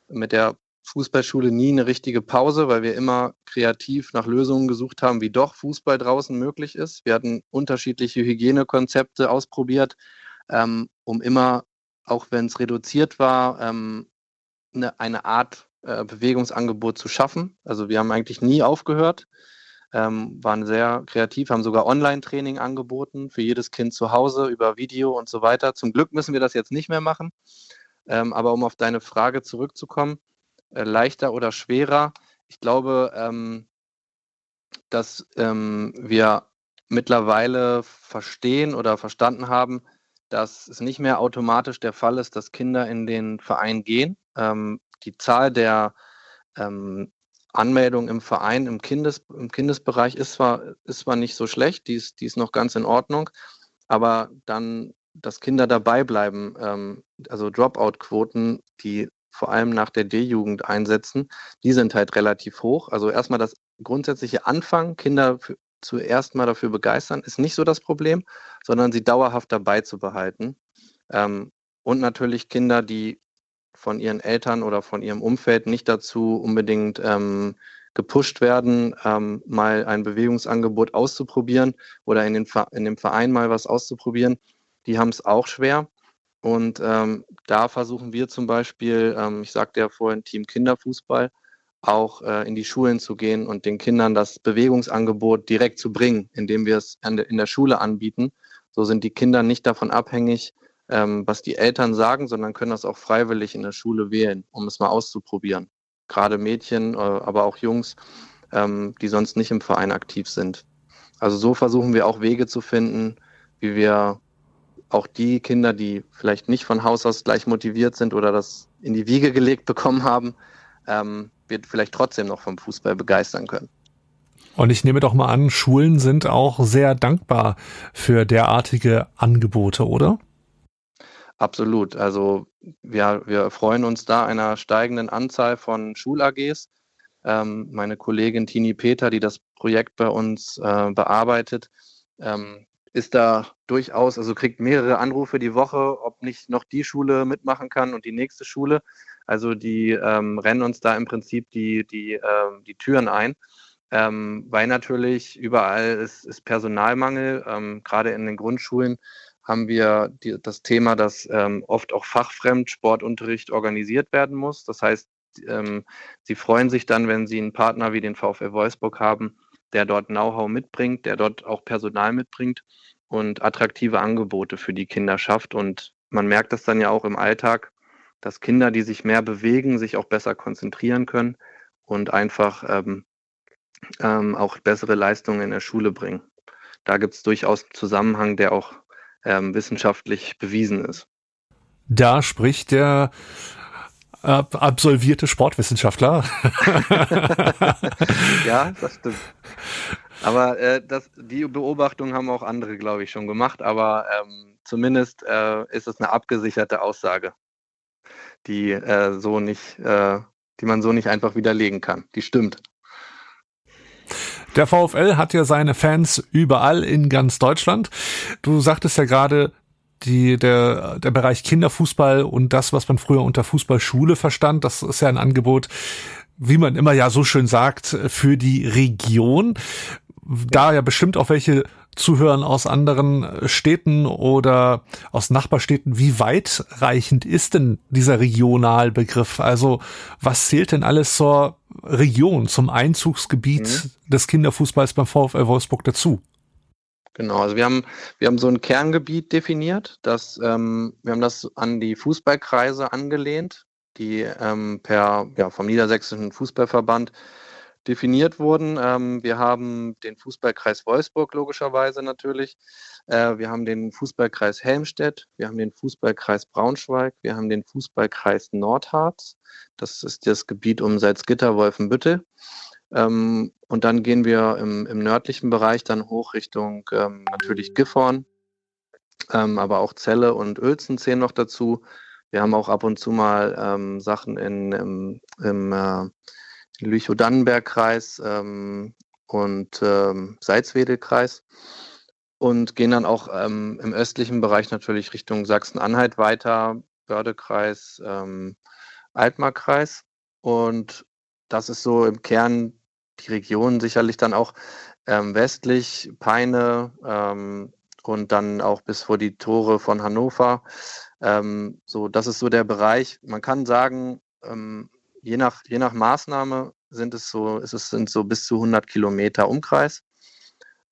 mit der Fußballschule nie eine richtige Pause, weil wir immer kreativ nach Lösungen gesucht haben, wie doch Fußball draußen möglich ist. Wir hatten unterschiedliche Hygienekonzepte ausprobiert, ähm, um immer, auch wenn es reduziert war, ähm, eine, eine, Art äh, Bewegungsangebot zu schaffen. Also wir haben eigentlich nie aufgehört, ähm, waren sehr kreativ, haben sogar Online-Training angeboten für jedes Kind zu Hause über Video und so weiter. Zum Glück müssen wir das jetzt nicht mehr machen. Ähm, aber um auf deine Frage zurückzukommen, äh, leichter oder schwerer. Ich glaube, ähm, dass ähm, wir mittlerweile verstehen oder verstanden haben, dass es nicht mehr automatisch der Fall ist, dass Kinder in den Verein gehen. Ähm, die Zahl der ähm, Anmeldungen im Verein im, Kindes, im Kindesbereich ist zwar, ist zwar nicht so schlecht, die ist, die ist noch ganz in Ordnung, aber dann, dass Kinder dabei bleiben, ähm, also Dropout-Quoten, die vor allem nach der D-Jugend einsetzen, die sind halt relativ hoch. Also erstmal das grundsätzliche Anfangen, Kinder für, zuerst mal dafür begeistern, ist nicht so das Problem, sondern sie dauerhaft dabei zu behalten. Ähm, und natürlich Kinder, die von ihren Eltern oder von ihrem Umfeld nicht dazu unbedingt ähm, gepusht werden, ähm, mal ein Bewegungsangebot auszuprobieren oder in, den in dem Verein mal was auszuprobieren, die haben es auch schwer. Und ähm, da versuchen wir zum Beispiel, ähm, ich sagte ja vorhin, Team Kinderfußball, auch äh, in die Schulen zu gehen und den Kindern das Bewegungsangebot direkt zu bringen, indem wir es in der Schule anbieten. So sind die Kinder nicht davon abhängig, ähm, was die Eltern sagen, sondern können das auch freiwillig in der Schule wählen, um es mal auszuprobieren. Gerade Mädchen, äh, aber auch Jungs, ähm, die sonst nicht im Verein aktiv sind. Also so versuchen wir auch Wege zu finden, wie wir auch die Kinder, die vielleicht nicht von Haus aus gleich motiviert sind oder das in die Wiege gelegt bekommen haben, ähm, wird vielleicht trotzdem noch vom Fußball begeistern können. Und ich nehme doch mal an, Schulen sind auch sehr dankbar für derartige Angebote, oder? Absolut. Also wir, wir freuen uns da einer steigenden Anzahl von Schul-AGs. Ähm, meine Kollegin Tini Peter, die das Projekt bei uns äh, bearbeitet, ähm, ist da durchaus, also kriegt mehrere Anrufe die Woche, ob nicht noch die Schule mitmachen kann und die nächste Schule. Also die ähm, rennen uns da im Prinzip die, die, äh, die Türen ein, ähm, weil natürlich überall ist, ist Personalmangel. Ähm, gerade in den Grundschulen haben wir die, das Thema, dass ähm, oft auch fachfremd Sportunterricht organisiert werden muss. Das heißt, ähm, sie freuen sich dann, wenn sie einen Partner wie den VfL Wolfsburg haben, der dort Know-how mitbringt, der dort auch Personal mitbringt und attraktive Angebote für die Kinder schafft. Und man merkt das dann ja auch im Alltag, dass Kinder, die sich mehr bewegen, sich auch besser konzentrieren können und einfach ähm, ähm, auch bessere Leistungen in der Schule bringen. Da gibt es durchaus einen Zusammenhang, der auch ähm, wissenschaftlich bewiesen ist. Da spricht der absolvierte Sportwissenschaftler. ja, das stimmt. Aber äh, das, die Beobachtung haben auch andere, glaube ich, schon gemacht. Aber ähm, zumindest äh, ist es eine abgesicherte Aussage, die äh, so nicht, äh, die man so nicht einfach widerlegen kann. Die stimmt. Der VfL hat ja seine Fans überall in ganz Deutschland. Du sagtest ja gerade, die, der, der Bereich Kinderfußball und das, was man früher unter Fußballschule verstand, das ist ja ein Angebot, wie man immer ja so schön sagt, für die Region. Da ja bestimmt auch welche zuhören aus anderen Städten oder aus Nachbarstädten. Wie weitreichend ist denn dieser Regionalbegriff? Also was zählt denn alles zur Region, zum Einzugsgebiet mhm. des Kinderfußballs beim VfL Wolfsburg dazu? Genau, also wir haben, wir haben so ein Kerngebiet definiert, das, ähm, wir haben das an die Fußballkreise angelehnt, die ähm, per, ja, vom Niedersächsischen Fußballverband definiert wurden. Ähm, wir haben den Fußballkreis Wolfsburg logischerweise natürlich. Äh, wir haben den Fußballkreis Helmstedt, wir haben den Fußballkreis Braunschweig, wir haben den Fußballkreis Nordharz. Das ist das Gebiet um Salzgitter, Wolfenbüttel. Ähm, und dann gehen wir im, im, nördlichen Bereich dann hoch Richtung ähm, natürlich Gifhorn, ähm, aber auch Celle und Uelzen zählen noch dazu. Wir haben auch ab und zu mal ähm, Sachen in, im, im äh, Lüchow-Dannenberg-Kreis ähm, und ähm, Salzwedel-Kreis und gehen dann auch ähm, im östlichen Bereich natürlich Richtung Sachsen-Anhalt weiter, Bördekreis, ähm, Altmarkkreis. Und das ist so im Kern die Region, sicherlich dann auch ähm, westlich, Peine ähm, und dann auch bis vor die Tore von Hannover. Ähm, so, das ist so der Bereich. Man kann sagen, ähm, je, nach, je nach Maßnahme sind es so, ist es sind so bis zu 100 Kilometer Umkreis.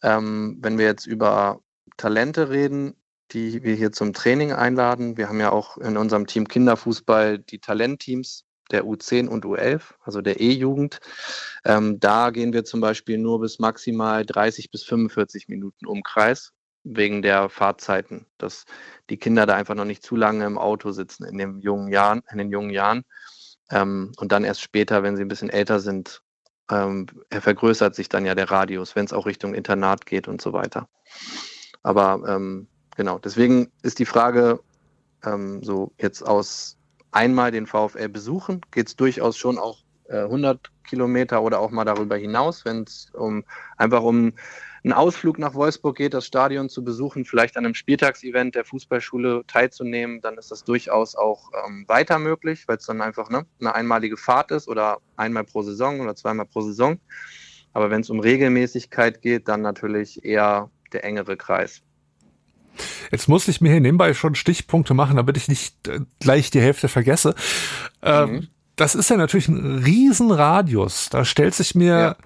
Ähm, wenn wir jetzt über Talente reden, die wir hier zum Training einladen, wir haben ja auch in unserem Team Kinderfußball die Talentteams der U10 und U11, also der E-Jugend. Ähm, da gehen wir zum Beispiel nur bis maximal 30 bis 45 Minuten Umkreis wegen der Fahrzeiten, dass die Kinder da einfach noch nicht zu lange im Auto sitzen in den jungen Jahren, in den jungen Jahren. Ähm, und dann erst später, wenn sie ein bisschen älter sind, ähm, vergrößert sich dann ja der Radius, wenn es auch Richtung Internat geht und so weiter. Aber ähm, genau, deswegen ist die Frage ähm, so jetzt aus einmal den VfL besuchen, geht es durchaus schon auch äh, 100 Kilometer oder auch mal darüber hinaus, wenn es um einfach um einen Ausflug nach Wolfsburg geht, das Stadion zu besuchen, vielleicht an einem Spieltagsevent der Fußballschule teilzunehmen, dann ist das durchaus auch ähm, weiter möglich, weil es dann einfach ne, eine einmalige Fahrt ist oder einmal pro Saison oder zweimal pro Saison. Aber wenn es um Regelmäßigkeit geht, dann natürlich eher der engere Kreis. Jetzt muss ich mir hier nebenbei schon Stichpunkte machen, damit ich nicht äh, gleich die Hälfte vergesse. Ähm, mhm. Das ist ja natürlich ein Riesenradius. Da stellt sich mir ja.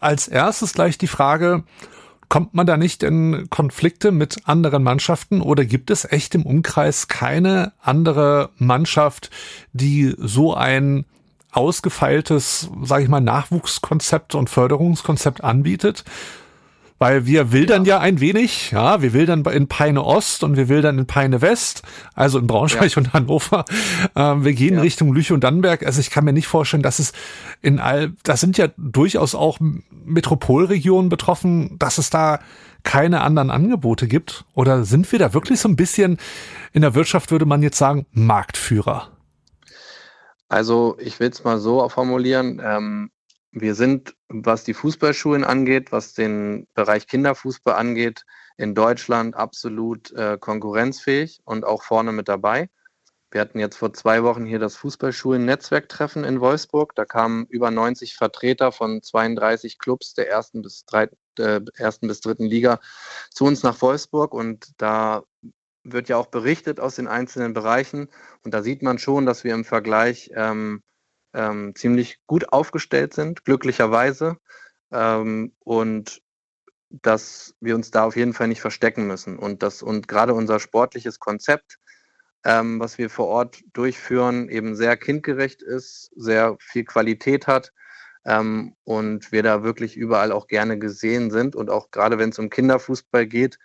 als erstes gleich die Frage, kommt man da nicht in Konflikte mit anderen Mannschaften oder gibt es echt im Umkreis keine andere Mannschaft, die so ein ausgefeiltes, sage ich mal, Nachwuchskonzept und Förderungskonzept anbietet? Weil wir wildern ja. ja ein wenig, ja, wir wildern in Peine Ost und wir wildern in Peine West, also in Braunschweig ja. und Hannover. Ähm, wir gehen ja. Richtung Lüchow und Dannenberg. Also ich kann mir nicht vorstellen, dass es in all, das sind ja durchaus auch Metropolregionen betroffen, dass es da keine anderen Angebote gibt? Oder sind wir da wirklich so ein bisschen, in der Wirtschaft würde man jetzt sagen, Marktführer? Also ich will es mal so formulieren. Ähm, wir sind, was die Fußballschulen angeht, was den Bereich Kinderfußball angeht, in Deutschland absolut äh, konkurrenzfähig und auch vorne mit dabei. Wir hatten jetzt vor zwei Wochen hier das Fußballschulen-Netzwerktreffen in Wolfsburg. Da kamen über 90 Vertreter von 32 Clubs der ersten bis, drei, äh, ersten bis dritten Liga zu uns nach Wolfsburg. Und da wird ja auch berichtet aus den einzelnen Bereichen. Und da sieht man schon, dass wir im Vergleich ähm, ähm, ziemlich gut aufgestellt sind, glücklicherweise. Ähm, und dass wir uns da auf jeden Fall nicht verstecken müssen. Und, das, und gerade unser sportliches Konzept, ähm, was wir vor Ort durchführen, eben sehr kindgerecht ist, sehr viel Qualität hat ähm, und wir da wirklich überall auch gerne gesehen sind. Und auch gerade wenn es um Kinderfußball geht,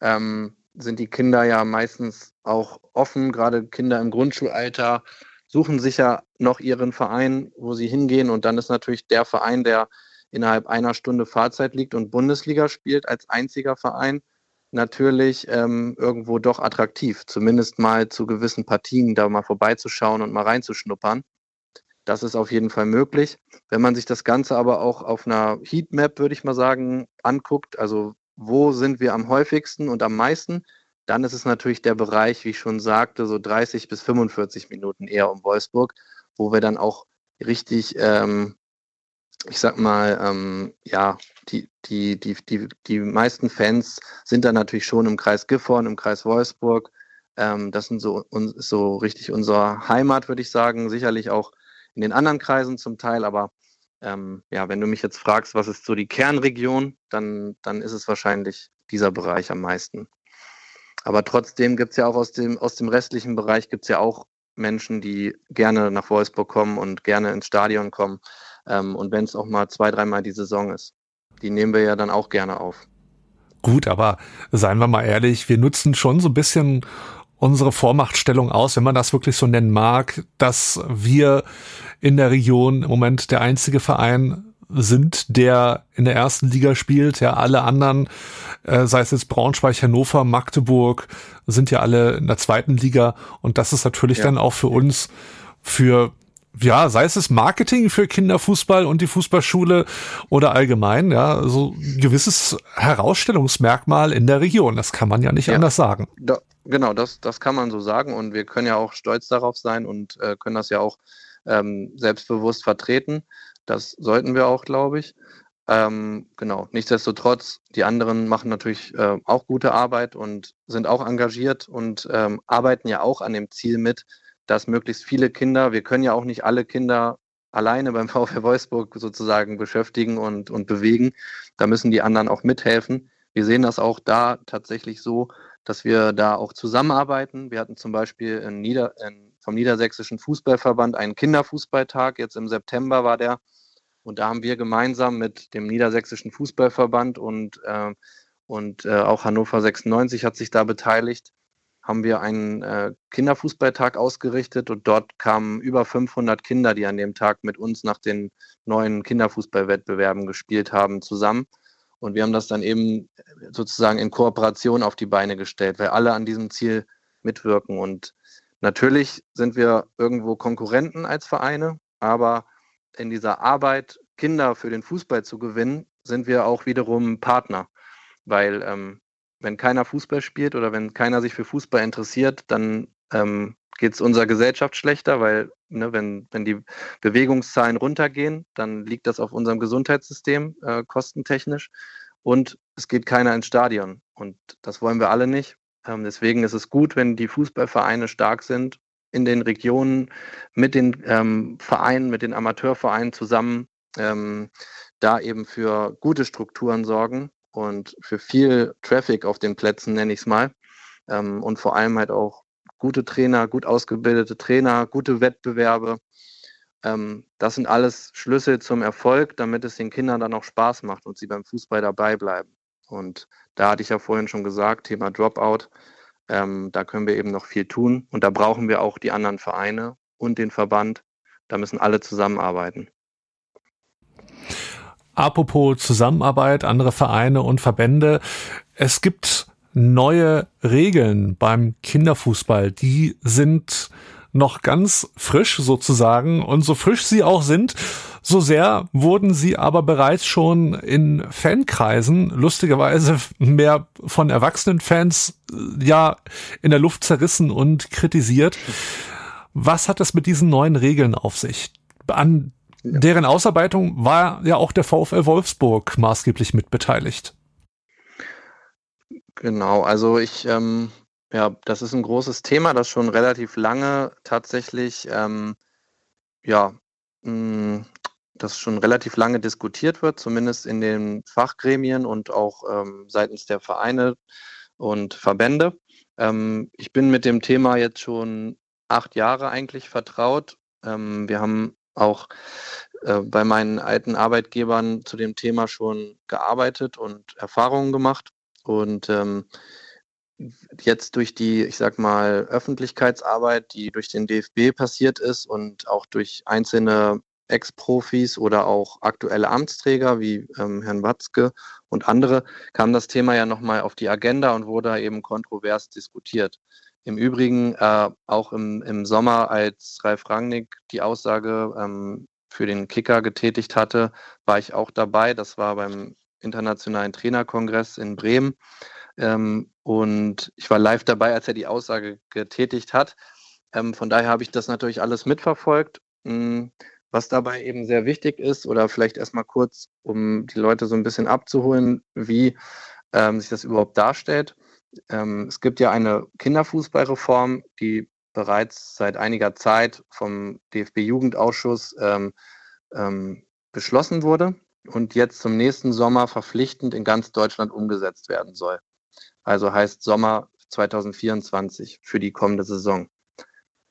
ähm, sind die Kinder ja meistens auch offen, gerade Kinder im Grundschulalter suchen sich ja noch ihren Verein, wo sie hingehen. Und dann ist natürlich der Verein, der innerhalb einer Stunde Fahrzeit liegt und Bundesliga spielt als einziger Verein, natürlich ähm, irgendwo doch attraktiv, zumindest mal zu gewissen Partien da mal vorbeizuschauen und mal reinzuschnuppern. Das ist auf jeden Fall möglich. Wenn man sich das Ganze aber auch auf einer Heatmap, würde ich mal sagen, anguckt, also wo sind wir am häufigsten und am meisten, dann ist es natürlich der Bereich, wie ich schon sagte, so 30 bis 45 Minuten eher um Wolfsburg, wo wir dann auch richtig, ähm, ich sag mal, ähm, ja, die, die, die, die, die meisten Fans sind dann natürlich schon im Kreis Gifhorn, im Kreis Wolfsburg. Ähm, das sind so, so richtig unsere Heimat, würde ich sagen. Sicherlich auch in den anderen Kreisen zum Teil, aber ähm, ja, wenn du mich jetzt fragst, was ist so die Kernregion, dann, dann ist es wahrscheinlich dieser Bereich am meisten. Aber trotzdem gibt es ja auch aus dem, aus dem restlichen Bereich gibt es ja auch Menschen, die gerne nach Wolfsburg kommen und gerne ins Stadion kommen. Ähm, und wenn es auch mal zwei, dreimal die Saison ist, die nehmen wir ja dann auch gerne auf. Gut, aber seien wir mal ehrlich, wir nutzen schon so ein bisschen unsere Vormachtstellung aus, wenn man das wirklich so nennen mag, dass wir in der Region im Moment der einzige Verein sind, der in der ersten Liga spielt. Ja, alle anderen, äh, sei es jetzt Braunschweig, Hannover, Magdeburg, sind ja alle in der zweiten Liga. Und das ist natürlich ja. dann auch für uns, für ja, sei es das Marketing für Kinderfußball und die Fußballschule oder allgemein, ja, so ein gewisses Herausstellungsmerkmal in der Region. Das kann man ja nicht ja, anders sagen. Da, genau, das, das kann man so sagen und wir können ja auch stolz darauf sein und äh, können das ja auch ähm, selbstbewusst vertreten. Das sollten wir auch, glaube ich. Ähm, genau. Nichtsdestotrotz, die anderen machen natürlich äh, auch gute Arbeit und sind auch engagiert und ähm, arbeiten ja auch an dem Ziel mit, dass möglichst viele Kinder, wir können ja auch nicht alle Kinder alleine beim VfL Wolfsburg sozusagen beschäftigen und, und bewegen. Da müssen die anderen auch mithelfen. Wir sehen das auch da tatsächlich so, dass wir da auch zusammenarbeiten. Wir hatten zum Beispiel in Nieder in, vom Niedersächsischen Fußballverband einen Kinderfußballtag. Jetzt im September war der. Und da haben wir gemeinsam mit dem Niedersächsischen Fußballverband und, äh, und äh, auch Hannover 96 hat sich da beteiligt, haben wir einen äh, Kinderfußballtag ausgerichtet und dort kamen über 500 Kinder, die an dem Tag mit uns nach den neuen Kinderfußballwettbewerben gespielt haben, zusammen. Und wir haben das dann eben sozusagen in Kooperation auf die Beine gestellt, weil alle an diesem Ziel mitwirken. Und natürlich sind wir irgendwo Konkurrenten als Vereine, aber in dieser Arbeit, Kinder für den Fußball zu gewinnen, sind wir auch wiederum Partner. Weil ähm, wenn keiner Fußball spielt oder wenn keiner sich für Fußball interessiert, dann ähm, geht es unserer Gesellschaft schlechter, weil ne, wenn, wenn die Bewegungszahlen runtergehen, dann liegt das auf unserem Gesundheitssystem äh, kostentechnisch und es geht keiner ins Stadion und das wollen wir alle nicht. Ähm, deswegen ist es gut, wenn die Fußballvereine stark sind in den Regionen mit den ähm, Vereinen, mit den Amateurvereinen zusammen ähm, da eben für gute Strukturen sorgen und für viel Traffic auf den Plätzen, nenne ich es mal. Ähm, und vor allem halt auch gute Trainer, gut ausgebildete Trainer, gute Wettbewerbe. Ähm, das sind alles Schlüssel zum Erfolg, damit es den Kindern dann auch Spaß macht und sie beim Fußball dabei bleiben. Und da hatte ich ja vorhin schon gesagt, Thema Dropout, ähm, da können wir eben noch viel tun. Und da brauchen wir auch die anderen Vereine und den Verband. Da müssen alle zusammenarbeiten. Apropos Zusammenarbeit, andere Vereine und Verbände. Es gibt neue Regeln beim Kinderfußball. Die sind noch ganz frisch sozusagen. Und so frisch sie auch sind, so sehr wurden sie aber bereits schon in Fankreisen, lustigerweise mehr von erwachsenen Fans, äh, ja, in der Luft zerrissen und kritisiert. Was hat es mit diesen neuen Regeln auf sich? An deren Ausarbeitung war ja auch der VfL Wolfsburg maßgeblich mitbeteiligt. Genau, also ich ähm, ja, das ist ein großes Thema, das schon relativ lange tatsächlich, ähm, ja, mh, hm, das schon relativ lange diskutiert wird, zumindest in den Fachgremien und auch ähm, seitens der Vereine und Verbände. Ähm, ich bin mit dem Thema jetzt schon acht Jahre eigentlich vertraut. Ähm, wir haben auch äh, bei meinen alten Arbeitgebern zu dem Thema schon gearbeitet und Erfahrungen gemacht. Und ähm, jetzt durch die, ich sag mal, Öffentlichkeitsarbeit, die durch den DFB passiert ist und auch durch einzelne Ex-Profis oder auch aktuelle Amtsträger wie ähm, Herrn Watzke und andere, kam das Thema ja nochmal auf die Agenda und wurde eben kontrovers diskutiert. Im Übrigen äh, auch im, im Sommer, als Ralf Rangnick die Aussage ähm, für den Kicker getätigt hatte, war ich auch dabei. Das war beim Internationalen Trainerkongress in Bremen. Ähm, und ich war live dabei, als er die Aussage getätigt hat. Ähm, von daher habe ich das natürlich alles mitverfolgt. Was dabei eben sehr wichtig ist, oder vielleicht erstmal kurz, um die Leute so ein bisschen abzuholen, wie ähm, sich das überhaupt darstellt. Ähm, es gibt ja eine Kinderfußballreform, die bereits seit einiger Zeit vom DFB-Jugendausschuss ähm, ähm, beschlossen wurde und jetzt zum nächsten Sommer verpflichtend in ganz Deutschland umgesetzt werden soll also heißt Sommer 2024 für die kommende Saison.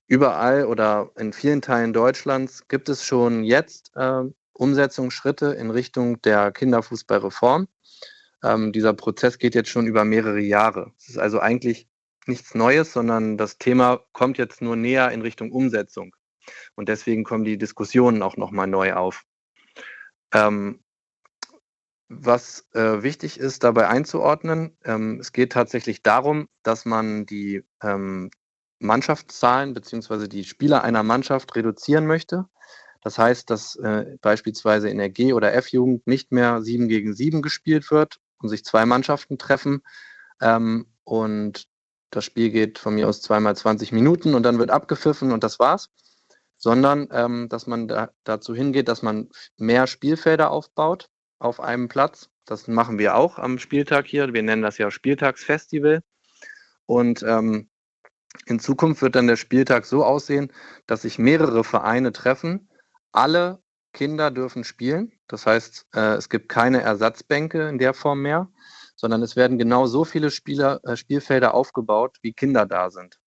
Überall oder in vielen Teilen Deutschlands gibt es schon jetzt äh, Umsetzungsschritte in Richtung der Kinderfußballreform. Ähm, dieser Prozess geht jetzt schon über mehrere Jahre. Es ist also eigentlich nichts Neues, sondern das Thema kommt jetzt nur näher in Richtung Umsetzung. Und deswegen kommen die Diskussionen auch nochmal neu auf. Ähm, was äh, wichtig ist, dabei einzuordnen, ähm, es geht tatsächlich darum, dass man die ähm, Mannschaftszahlen bzw. die Spieler einer Mannschaft reduzieren möchte. Das heißt, dass äh, beispielsweise in der G- oder F-Jugend nicht mehr 7 gegen 7 gespielt wird und sich zwei Mannschaften treffen. Ähm, und das Spiel geht von mir aus zweimal 20 Minuten und dann wird abgepfiffen und das war's. Sondern ähm, dass man da, dazu hingeht, dass man mehr Spielfelder aufbaut auf einem Platz. Das machen wir auch am Spieltag hier. Wir nennen das ja Spieltagsfestival. Und ähm, in Zukunft wird dann der Spieltag so aussehen, dass sich mehrere Vereine treffen. Alle Kinder dürfen spielen. Das heißt, äh, es gibt keine Ersatzbänke in der Form mehr, sondern es werden genau so viele Spieler, äh, Spielfelder aufgebaut, wie Kinder da sind.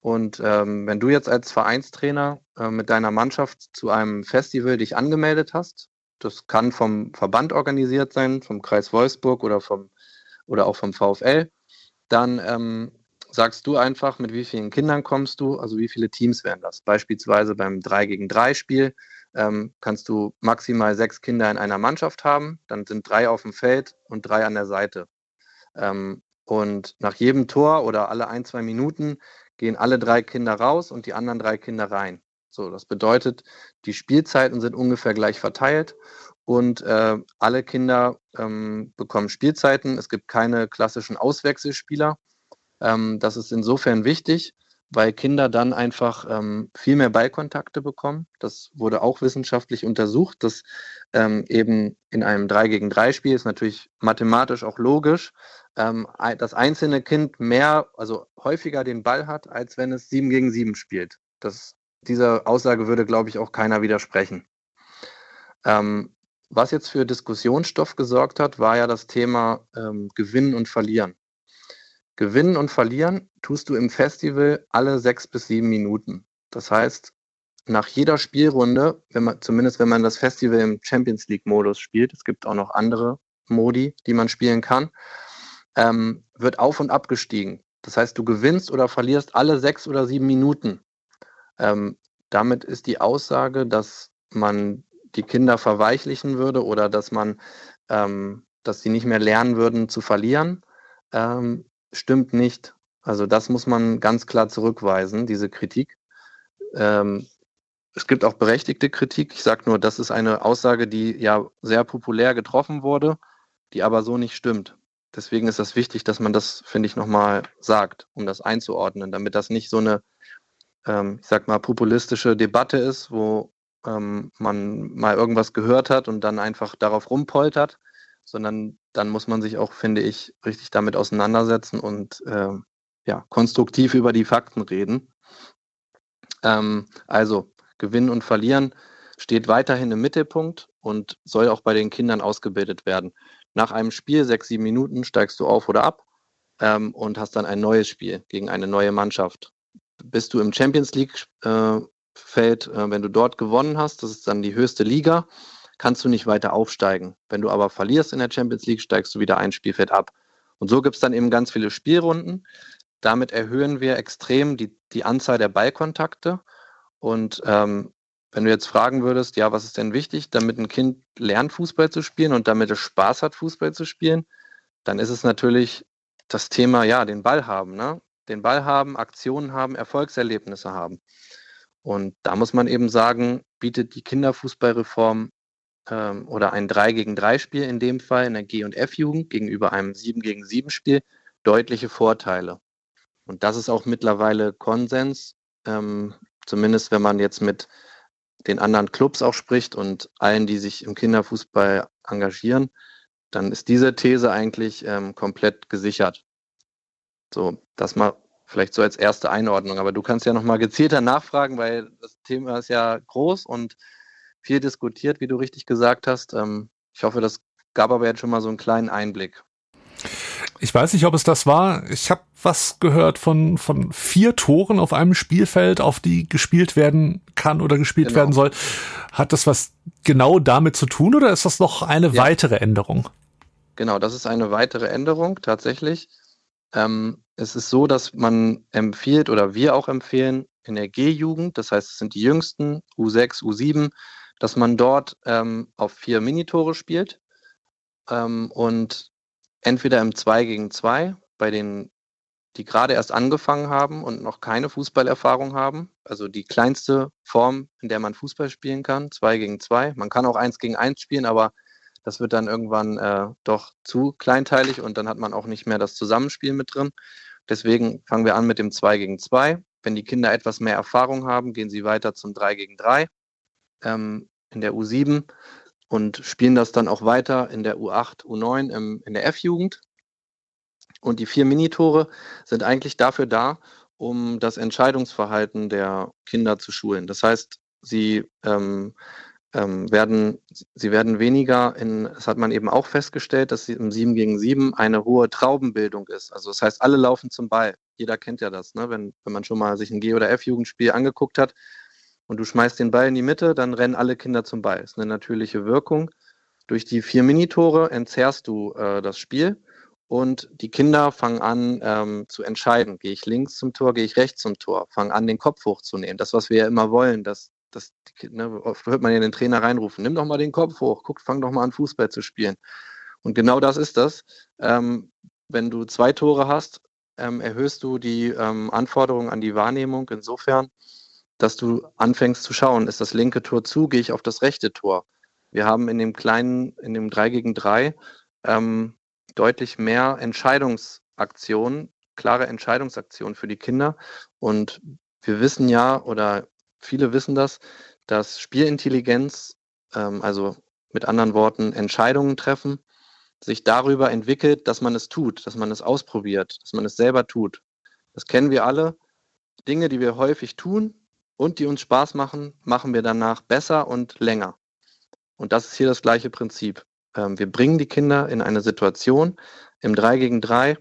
Und ähm, wenn du jetzt als Vereinstrainer äh, mit deiner Mannschaft zu einem Festival dich angemeldet hast, das kann vom Verband organisiert sein, vom Kreis Wolfsburg oder, vom, oder auch vom VfL. Dann ähm, sagst du einfach, mit wie vielen Kindern kommst du, also wie viele Teams wären das. Beispielsweise beim 3 gegen 3 Spiel ähm, kannst du maximal sechs Kinder in einer Mannschaft haben, dann sind drei auf dem Feld und drei an der Seite. Ähm, und nach jedem Tor oder alle ein, zwei Minuten gehen alle drei Kinder raus und die anderen drei Kinder rein. So, das bedeutet, die Spielzeiten sind ungefähr gleich verteilt und äh, alle Kinder ähm, bekommen Spielzeiten. Es gibt keine klassischen Auswechselspieler. Ähm, das ist insofern wichtig, weil Kinder dann einfach ähm, viel mehr Ballkontakte bekommen. Das wurde auch wissenschaftlich untersucht, dass ähm, eben in einem 3 gegen 3 Spiel ist natürlich mathematisch auch logisch, ähm, das einzelne Kind mehr, also häufiger den Ball hat, als wenn es 7 gegen 7 spielt. Das dieser Aussage würde, glaube ich, auch keiner widersprechen. Ähm, was jetzt für Diskussionsstoff gesorgt hat, war ja das Thema ähm, Gewinnen und Verlieren. Gewinnen und Verlieren tust du im Festival alle sechs bis sieben Minuten. Das heißt, nach jeder Spielrunde, wenn man, zumindest wenn man das Festival im Champions League-Modus spielt, es gibt auch noch andere Modi, die man spielen kann, ähm, wird auf und ab gestiegen. Das heißt, du gewinnst oder verlierst alle sechs oder sieben Minuten. Ähm, damit ist die Aussage, dass man die Kinder verweichlichen würde oder dass man, ähm, dass sie nicht mehr lernen würden zu verlieren, ähm, stimmt nicht. Also das muss man ganz klar zurückweisen, diese Kritik. Ähm, es gibt auch berechtigte Kritik. Ich sage nur, das ist eine Aussage, die ja sehr populär getroffen wurde, die aber so nicht stimmt. Deswegen ist das wichtig, dass man das, finde ich, nochmal sagt, um das einzuordnen, damit das nicht so eine, ähm, ich sag mal, populistische Debatte ist, wo ähm, man mal irgendwas gehört hat und dann einfach darauf rumpoltert, sondern dann muss man sich auch, finde ich, richtig damit auseinandersetzen und äh, ja, konstruktiv über die Fakten reden. Ähm, also Gewinnen und Verlieren steht weiterhin im Mittelpunkt und soll auch bei den Kindern ausgebildet werden. Nach einem Spiel, sechs, sieben Minuten, steigst du auf oder ab ähm, und hast dann ein neues Spiel gegen eine neue Mannschaft. Bist du im Champions League äh, äh, wenn du dort gewonnen hast, das ist dann die höchste Liga, kannst du nicht weiter aufsteigen. Wenn du aber verlierst in der Champions League, steigst du wieder ein Spielfeld ab. Und so gibt es dann eben ganz viele Spielrunden. Damit erhöhen wir extrem die, die Anzahl der Ballkontakte. Und ähm, wenn du jetzt fragen würdest, ja, was ist denn wichtig, damit ein Kind lernt, Fußball zu spielen und damit es Spaß hat, Fußball zu spielen, dann ist es natürlich das Thema, ja, den Ball haben, ne? Den Ball haben, Aktionen haben, Erfolgserlebnisse haben. Und da muss man eben sagen, bietet die Kinderfußballreform ähm, oder ein 3 gegen 3 Spiel in dem Fall in der G- und F-Jugend gegenüber einem 7 gegen 7 Spiel deutliche Vorteile. Und das ist auch mittlerweile Konsens, ähm, zumindest wenn man jetzt mit den anderen Clubs auch spricht und allen, die sich im Kinderfußball engagieren, dann ist diese These eigentlich ähm, komplett gesichert. So, das mal vielleicht so als erste Einordnung. Aber du kannst ja nochmal gezielter nachfragen, weil das Thema ist ja groß und viel diskutiert, wie du richtig gesagt hast. Ähm, ich hoffe, das gab aber jetzt schon mal so einen kleinen Einblick. Ich weiß nicht, ob es das war. Ich habe was gehört von, von vier Toren auf einem Spielfeld, auf die gespielt werden kann oder gespielt genau. werden soll. Hat das was genau damit zu tun oder ist das noch eine ja. weitere Änderung? Genau, das ist eine weitere Änderung tatsächlich. Ähm, es ist so, dass man empfiehlt oder wir auch empfehlen in der G-Jugend, das heißt, es sind die jüngsten, U6, U7, dass man dort ähm, auf vier Minitore spielt. Ähm, und entweder im 2 gegen 2 bei den, die gerade erst angefangen haben und noch keine Fußballerfahrung haben. Also die kleinste Form, in der man Fußball spielen kann, 2 gegen 2. Man kann auch 1 gegen 1 spielen, aber das wird dann irgendwann äh, doch zu kleinteilig und dann hat man auch nicht mehr das Zusammenspiel mit drin. Deswegen fangen wir an mit dem 2 gegen 2. Wenn die Kinder etwas mehr Erfahrung haben, gehen sie weiter zum 3 gegen 3 ähm, in der U7 und spielen das dann auch weiter in der U8, U9, im, in der F-Jugend. Und die vier Minitore sind eigentlich dafür da, um das Entscheidungsverhalten der Kinder zu schulen. Das heißt, sie ähm, ähm, werden, sie werden weniger in, das hat man eben auch festgestellt, dass sie im 7 gegen 7 eine hohe Traubenbildung ist. Also das heißt, alle laufen zum Ball. Jeder kennt ja das, ne? wenn, wenn man schon mal sich ein G- oder F-Jugendspiel angeguckt hat, und du schmeißt den Ball in die Mitte, dann rennen alle Kinder zum Ball. Das ist eine natürliche Wirkung. Durch die vier Minitore entzerrst du äh, das Spiel und die Kinder fangen an ähm, zu entscheiden. Gehe ich links zum Tor, gehe ich rechts zum Tor, fangen an, den Kopf hochzunehmen. Das, was wir ja immer wollen, dass, dass ne, oft hört man ja den Trainer reinrufen, nimm doch mal den Kopf hoch, guck, fang doch mal an, Fußball zu spielen. Und genau das ist das. Ähm, wenn du zwei Tore hast, ähm, erhöhst du die ähm, Anforderungen an die Wahrnehmung insofern, dass du anfängst zu schauen, ist das linke Tor zu, gehe ich auf das rechte Tor. Wir haben in dem kleinen, in dem 3 gegen 3 ähm, deutlich mehr Entscheidungsaktionen, klare Entscheidungsaktionen für die Kinder. Und wir wissen ja, oder viele wissen das, dass Spielintelligenz, ähm, also mit anderen Worten Entscheidungen treffen, sich darüber entwickelt, dass man es tut, dass man es ausprobiert, dass man es selber tut. Das kennen wir alle. Dinge, die wir häufig tun, und die uns Spaß machen, machen wir danach besser und länger. Und das ist hier das gleiche Prinzip. Ähm, wir bringen die Kinder in eine Situation im 3 gegen 3,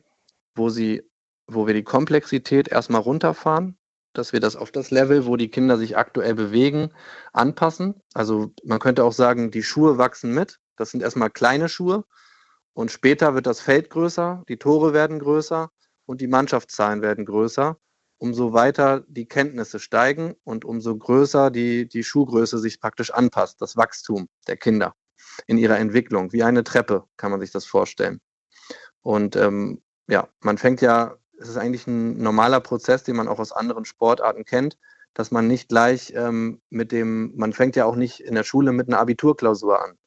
wo sie, wo wir die Komplexität erstmal runterfahren, dass wir das auf das Level, wo die Kinder sich aktuell bewegen, anpassen. Also man könnte auch sagen, die Schuhe wachsen mit. Das sind erstmal kleine Schuhe. Und später wird das Feld größer, die Tore werden größer und die Mannschaftszahlen werden größer. Umso weiter die Kenntnisse steigen und umso größer die, die Schuhgröße sich praktisch anpasst, das Wachstum der Kinder in ihrer Entwicklung. Wie eine Treppe kann man sich das vorstellen. Und ähm, ja, man fängt ja, es ist eigentlich ein normaler Prozess, den man auch aus anderen Sportarten kennt, dass man nicht gleich ähm, mit dem, man fängt ja auch nicht in der Schule mit einer Abiturklausur an.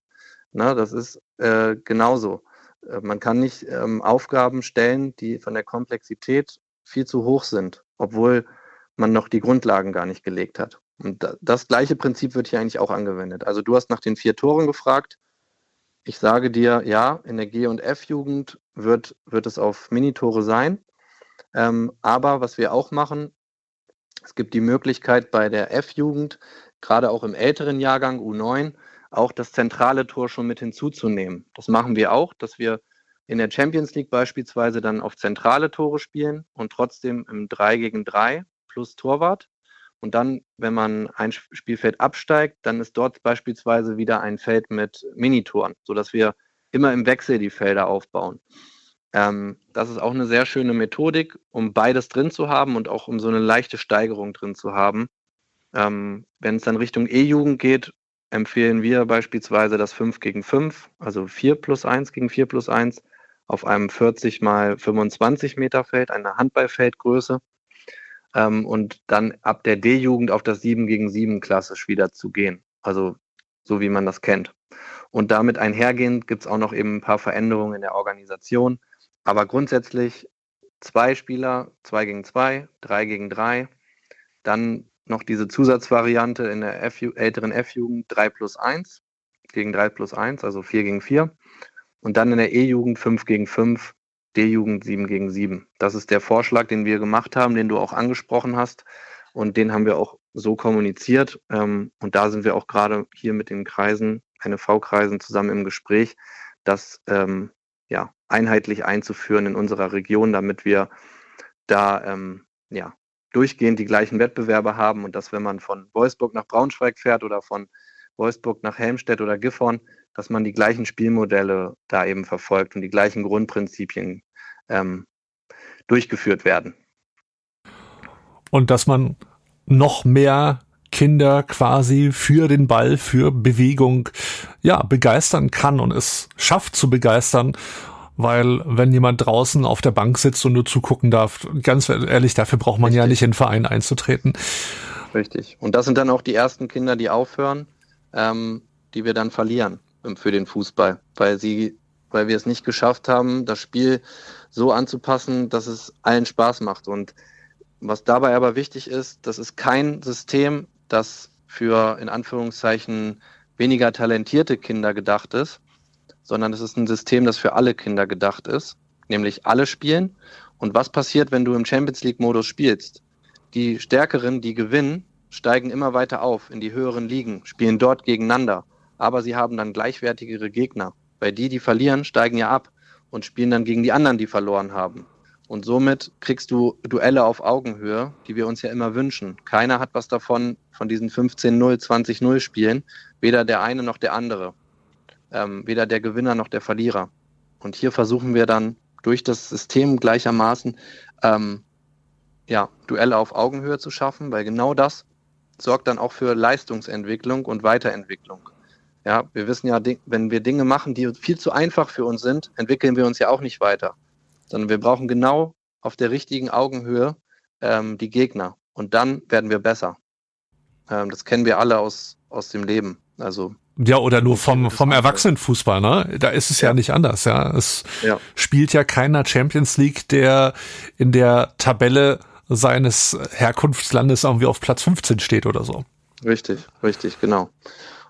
Na, das ist äh, genauso. Äh, man kann nicht ähm, Aufgaben stellen, die von der Komplexität viel zu hoch sind, obwohl man noch die Grundlagen gar nicht gelegt hat. Und das gleiche Prinzip wird hier eigentlich auch angewendet. Also du hast nach den vier Toren gefragt. Ich sage dir, ja, in der G- und F-Jugend wird, wird es auf Minitore sein. Ähm, aber was wir auch machen, es gibt die Möglichkeit bei der F-Jugend, gerade auch im älteren Jahrgang U9, auch das zentrale Tor schon mit hinzuzunehmen. Das machen wir auch, dass wir in der Champions League beispielsweise dann auf zentrale Tore spielen und trotzdem im 3 gegen 3 plus Torwart. Und dann, wenn man ein Spielfeld absteigt, dann ist dort beispielsweise wieder ein Feld mit Minitoren, sodass wir immer im Wechsel die Felder aufbauen. Ähm, das ist auch eine sehr schöne Methodik, um beides drin zu haben und auch um so eine leichte Steigerung drin zu haben. Ähm, wenn es dann Richtung E-Jugend geht, empfehlen wir beispielsweise das 5 gegen 5, also 4 plus 1 gegen 4 plus 1 auf einem 40 mal 25 Meter Feld, eine Handballfeldgröße. Ähm, und dann ab der D-Jugend auf das 7 gegen 7 klassisch wieder zu gehen. Also so wie man das kennt. Und damit einhergehend gibt es auch noch eben ein paar Veränderungen in der Organisation. Aber grundsätzlich zwei Spieler, zwei gegen zwei, drei gegen drei. Dann noch diese Zusatzvariante in der F älteren F-Jugend 3 plus 1 gegen 3 plus 1, also 4 gegen 4. Und dann in der E-Jugend 5 gegen 5, D-Jugend 7 gegen 7. Das ist der Vorschlag, den wir gemacht haben, den du auch angesprochen hast. Und den haben wir auch so kommuniziert. Ähm, und da sind wir auch gerade hier mit den Kreisen, NFV-Kreisen zusammen im Gespräch, das ähm, ja, einheitlich einzuführen in unserer Region, damit wir da ähm, ja, durchgehend die gleichen Wettbewerbe haben und dass wenn man von Wolfsburg nach Braunschweig fährt oder von Wolfsburg nach Helmstedt oder Gifhorn, dass man die gleichen Spielmodelle da eben verfolgt und die gleichen Grundprinzipien ähm, durchgeführt werden. Und dass man noch mehr Kinder quasi für den Ball, für Bewegung, ja, begeistern kann und es schafft zu begeistern weil wenn jemand draußen auf der Bank sitzt und nur zugucken darf, ganz ehrlich, dafür braucht man Richtig. ja nicht in den Verein einzutreten. Richtig. Und das sind dann auch die ersten Kinder, die aufhören, ähm, die wir dann verlieren für den Fußball, weil sie, weil wir es nicht geschafft haben, das Spiel so anzupassen, dass es allen Spaß macht. Und was dabei aber wichtig ist, das ist kein System, das für in Anführungszeichen weniger talentierte Kinder gedacht ist, sondern es ist ein System, das für alle Kinder gedacht ist, nämlich alle spielen. Und was passiert, wenn du im Champions League-Modus spielst? Die Stärkeren, die gewinnen, steigen immer weiter auf in die höheren Ligen, spielen dort gegeneinander. Aber sie haben dann gleichwertigere Gegner. Weil die, die verlieren, steigen ja ab und spielen dann gegen die anderen, die verloren haben. Und somit kriegst du Duelle auf Augenhöhe, die wir uns ja immer wünschen. Keiner hat was davon, von diesen 15-0, 20-0 Spielen, weder der eine noch der andere ähm, weder der Gewinner noch der Verlierer. Und hier versuchen wir dann durch das System gleichermaßen ähm, ja, Duelle auf Augenhöhe zu schaffen, weil genau das sorgt dann auch für Leistungsentwicklung und Weiterentwicklung. Ja, wir wissen ja, wenn wir Dinge machen, die viel zu einfach für uns sind, entwickeln wir uns ja auch nicht weiter, sondern wir brauchen genau auf der richtigen Augenhöhe ähm, die Gegner und dann werden wir besser. Ähm, das kennen wir alle aus, aus dem Leben. Also ja, oder nur vom, vom Erwachsenenfußball, ne? Da ist es ja, ja nicht anders, ja. Es ja. spielt ja keiner Champions League, der in der Tabelle seines Herkunftslandes irgendwie auf Platz 15 steht oder so. Richtig, richtig, genau.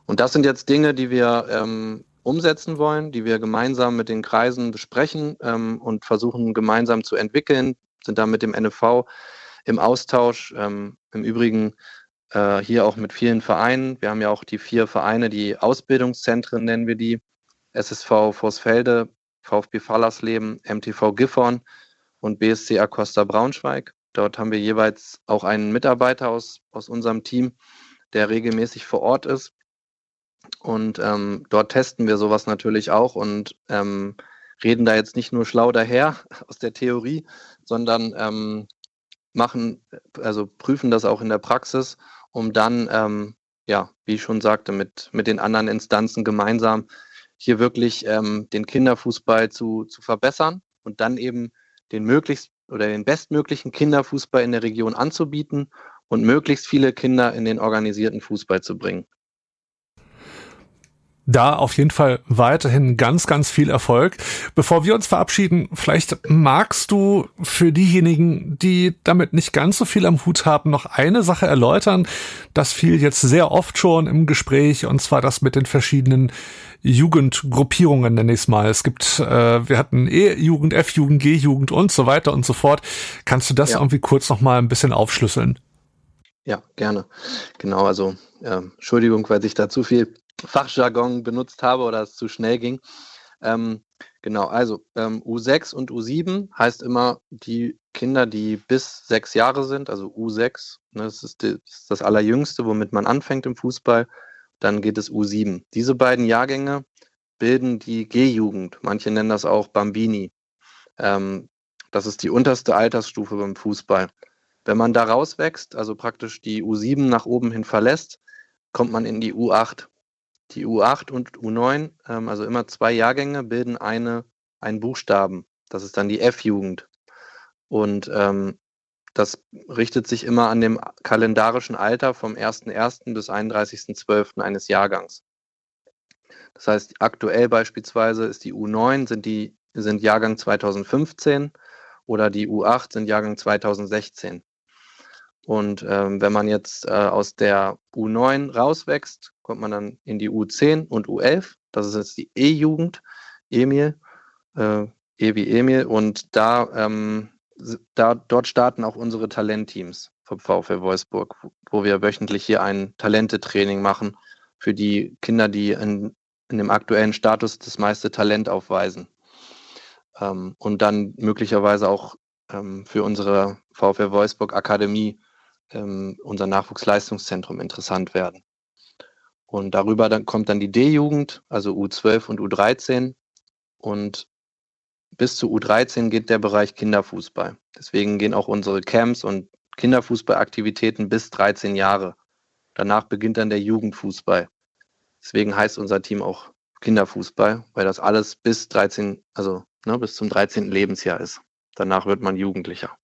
Und das sind jetzt Dinge, die wir ähm, umsetzen wollen, die wir gemeinsam mit den Kreisen besprechen ähm, und versuchen gemeinsam zu entwickeln, sind da mit dem NFV im Austausch. Ähm, Im Übrigen äh, hier auch mit vielen Vereinen. Wir haben ja auch die vier Vereine, die Ausbildungszentren nennen wir die. SSV Vorsfelde, VfB Fallersleben, MTV Gifhorn und BSC Acosta Braunschweig. Dort haben wir jeweils auch einen Mitarbeiter aus, aus unserem Team, der regelmäßig vor Ort ist. Und ähm, dort testen wir sowas natürlich auch und ähm, reden da jetzt nicht nur schlau daher aus der Theorie, sondern ähm, machen, also prüfen das auch in der Praxis, um dann, ähm, ja, wie ich schon sagte, mit, mit den anderen Instanzen gemeinsam hier wirklich ähm, den Kinderfußball zu, zu verbessern und dann eben den möglichst oder den bestmöglichen Kinderfußball in der Region anzubieten und möglichst viele Kinder in den organisierten Fußball zu bringen da auf jeden Fall weiterhin ganz, ganz viel Erfolg. Bevor wir uns verabschieden, vielleicht magst du für diejenigen, die damit nicht ganz so viel am Hut haben, noch eine Sache erläutern. Das fiel jetzt sehr oft schon im Gespräch, und zwar das mit den verschiedenen Jugendgruppierungen, nenne ich es mal. Es gibt, äh, wir hatten E-Jugend, F-Jugend, G-Jugend und so weiter und so fort. Kannst du das ja. irgendwie kurz noch mal ein bisschen aufschlüsseln? Ja, gerne. Genau, also äh, Entschuldigung, weil sich da zu viel Fachjargon benutzt habe oder es zu schnell ging. Ähm, genau, also ähm, U6 und U7 heißt immer die Kinder, die bis sechs Jahre sind, also U6, ne, das, ist die, das, ist das allerjüngste, womit man anfängt im Fußball. Dann geht es U7. Diese beiden Jahrgänge bilden die G-Jugend. Manche nennen das auch Bambini. Ähm, das ist die unterste Altersstufe beim Fußball. Wenn man da rauswächst, also praktisch die U7 nach oben hin verlässt, kommt man in die U8. Die U8 und U9, ähm, also immer zwei Jahrgänge, bilden eine, einen Buchstaben. Das ist dann die F-Jugend. Und ähm, das richtet sich immer an dem kalendarischen Alter vom 1.1. bis 31.12. eines Jahrgangs. Das heißt, aktuell beispielsweise ist die U9, sind, die, sind Jahrgang 2015 oder die U8 sind Jahrgang 2016. Und ähm, wenn man jetzt äh, aus der U9 rauswächst, kommt man dann in die U10 und U11. Das ist jetzt die E-Jugend, Emil, äh, E wie Emil. Und da, ähm, da, dort starten auch unsere Talentteams vom VfL Wolfsburg, wo wir wöchentlich hier ein Talentetraining machen für die Kinder, die in, in dem aktuellen Status das meiste Talent aufweisen. Ähm, und dann möglicherweise auch ähm, für unsere VfL Wolfsburg Akademie ähm, unser Nachwuchsleistungszentrum interessant werden. Und darüber dann kommt dann die D-Jugend, also U12 und U13. Und bis zu U13 geht der Bereich Kinderfußball. Deswegen gehen auch unsere Camps und Kinderfußballaktivitäten bis 13 Jahre. Danach beginnt dann der Jugendfußball. Deswegen heißt unser Team auch Kinderfußball, weil das alles bis 13, also ne, bis zum 13. Lebensjahr ist. Danach wird man Jugendlicher.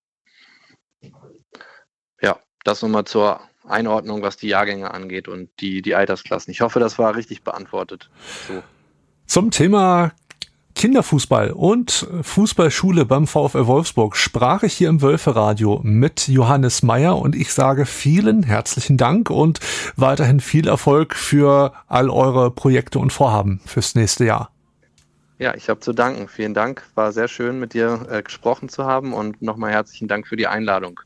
Ja, das nochmal zur Einordnung, was die Jahrgänge angeht und die, die Altersklassen. Ich hoffe, das war richtig beantwortet. So. Zum Thema Kinderfußball und Fußballschule beim VfL Wolfsburg sprach ich hier im Wölferadio mit Johannes Meyer und ich sage vielen herzlichen Dank und weiterhin viel Erfolg für all eure Projekte und Vorhaben fürs nächste Jahr. Ja, ich habe zu danken. Vielen Dank. War sehr schön, mit dir äh, gesprochen zu haben und nochmal herzlichen Dank für die Einladung.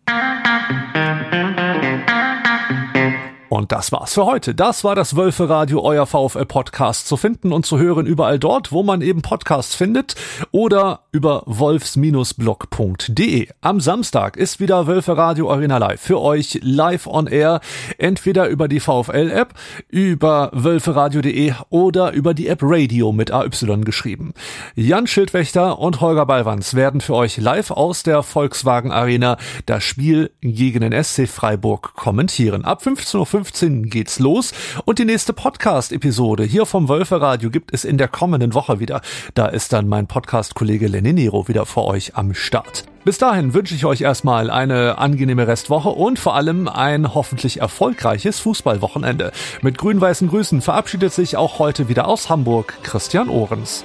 Und das war's für heute. Das war das Wölfe Radio, euer VfL Podcast zu finden und zu hören überall dort, wo man eben Podcasts findet oder über wolfs-blog.de. Am Samstag ist wieder Wölfe Radio Arena Live für euch live on air, entweder über die VfL App, über wölferadio.de oder über die App Radio mit AY geschrieben. Jan Schildwächter und Holger Ballwanz werden für euch live aus der Volkswagen Arena das Spiel gegen den SC Freiburg kommentieren. Ab 15.15 Uhr 15 geht's los und die nächste Podcast-Episode hier vom Wölferadio gibt es in der kommenden Woche wieder. Da ist dann mein Podcast-Kollege Lenny Nero wieder vor euch am Start. Bis dahin wünsche ich euch erstmal eine angenehme Restwoche und vor allem ein hoffentlich erfolgreiches Fußballwochenende. Mit grün-weißen Grüßen verabschiedet sich auch heute wieder aus Hamburg Christian Ohrens.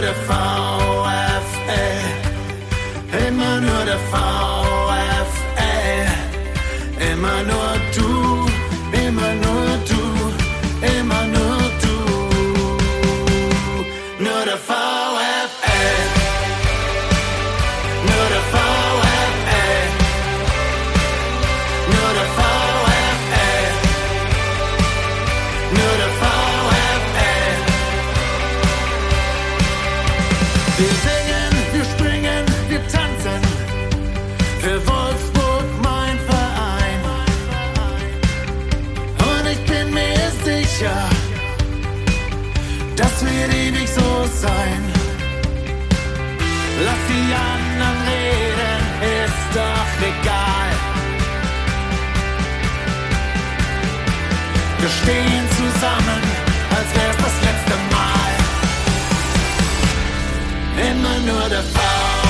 der VfL. Immer nur der VfL. Immer nur Wir singen, wir springen, wir tanzen. Für Wolfsburg mein Verein. Und ich bin mir sicher, das wird ewig so sein. Lass die anderen reden, ist doch egal. Wir stehen zusammen, als wär's Immer nur der.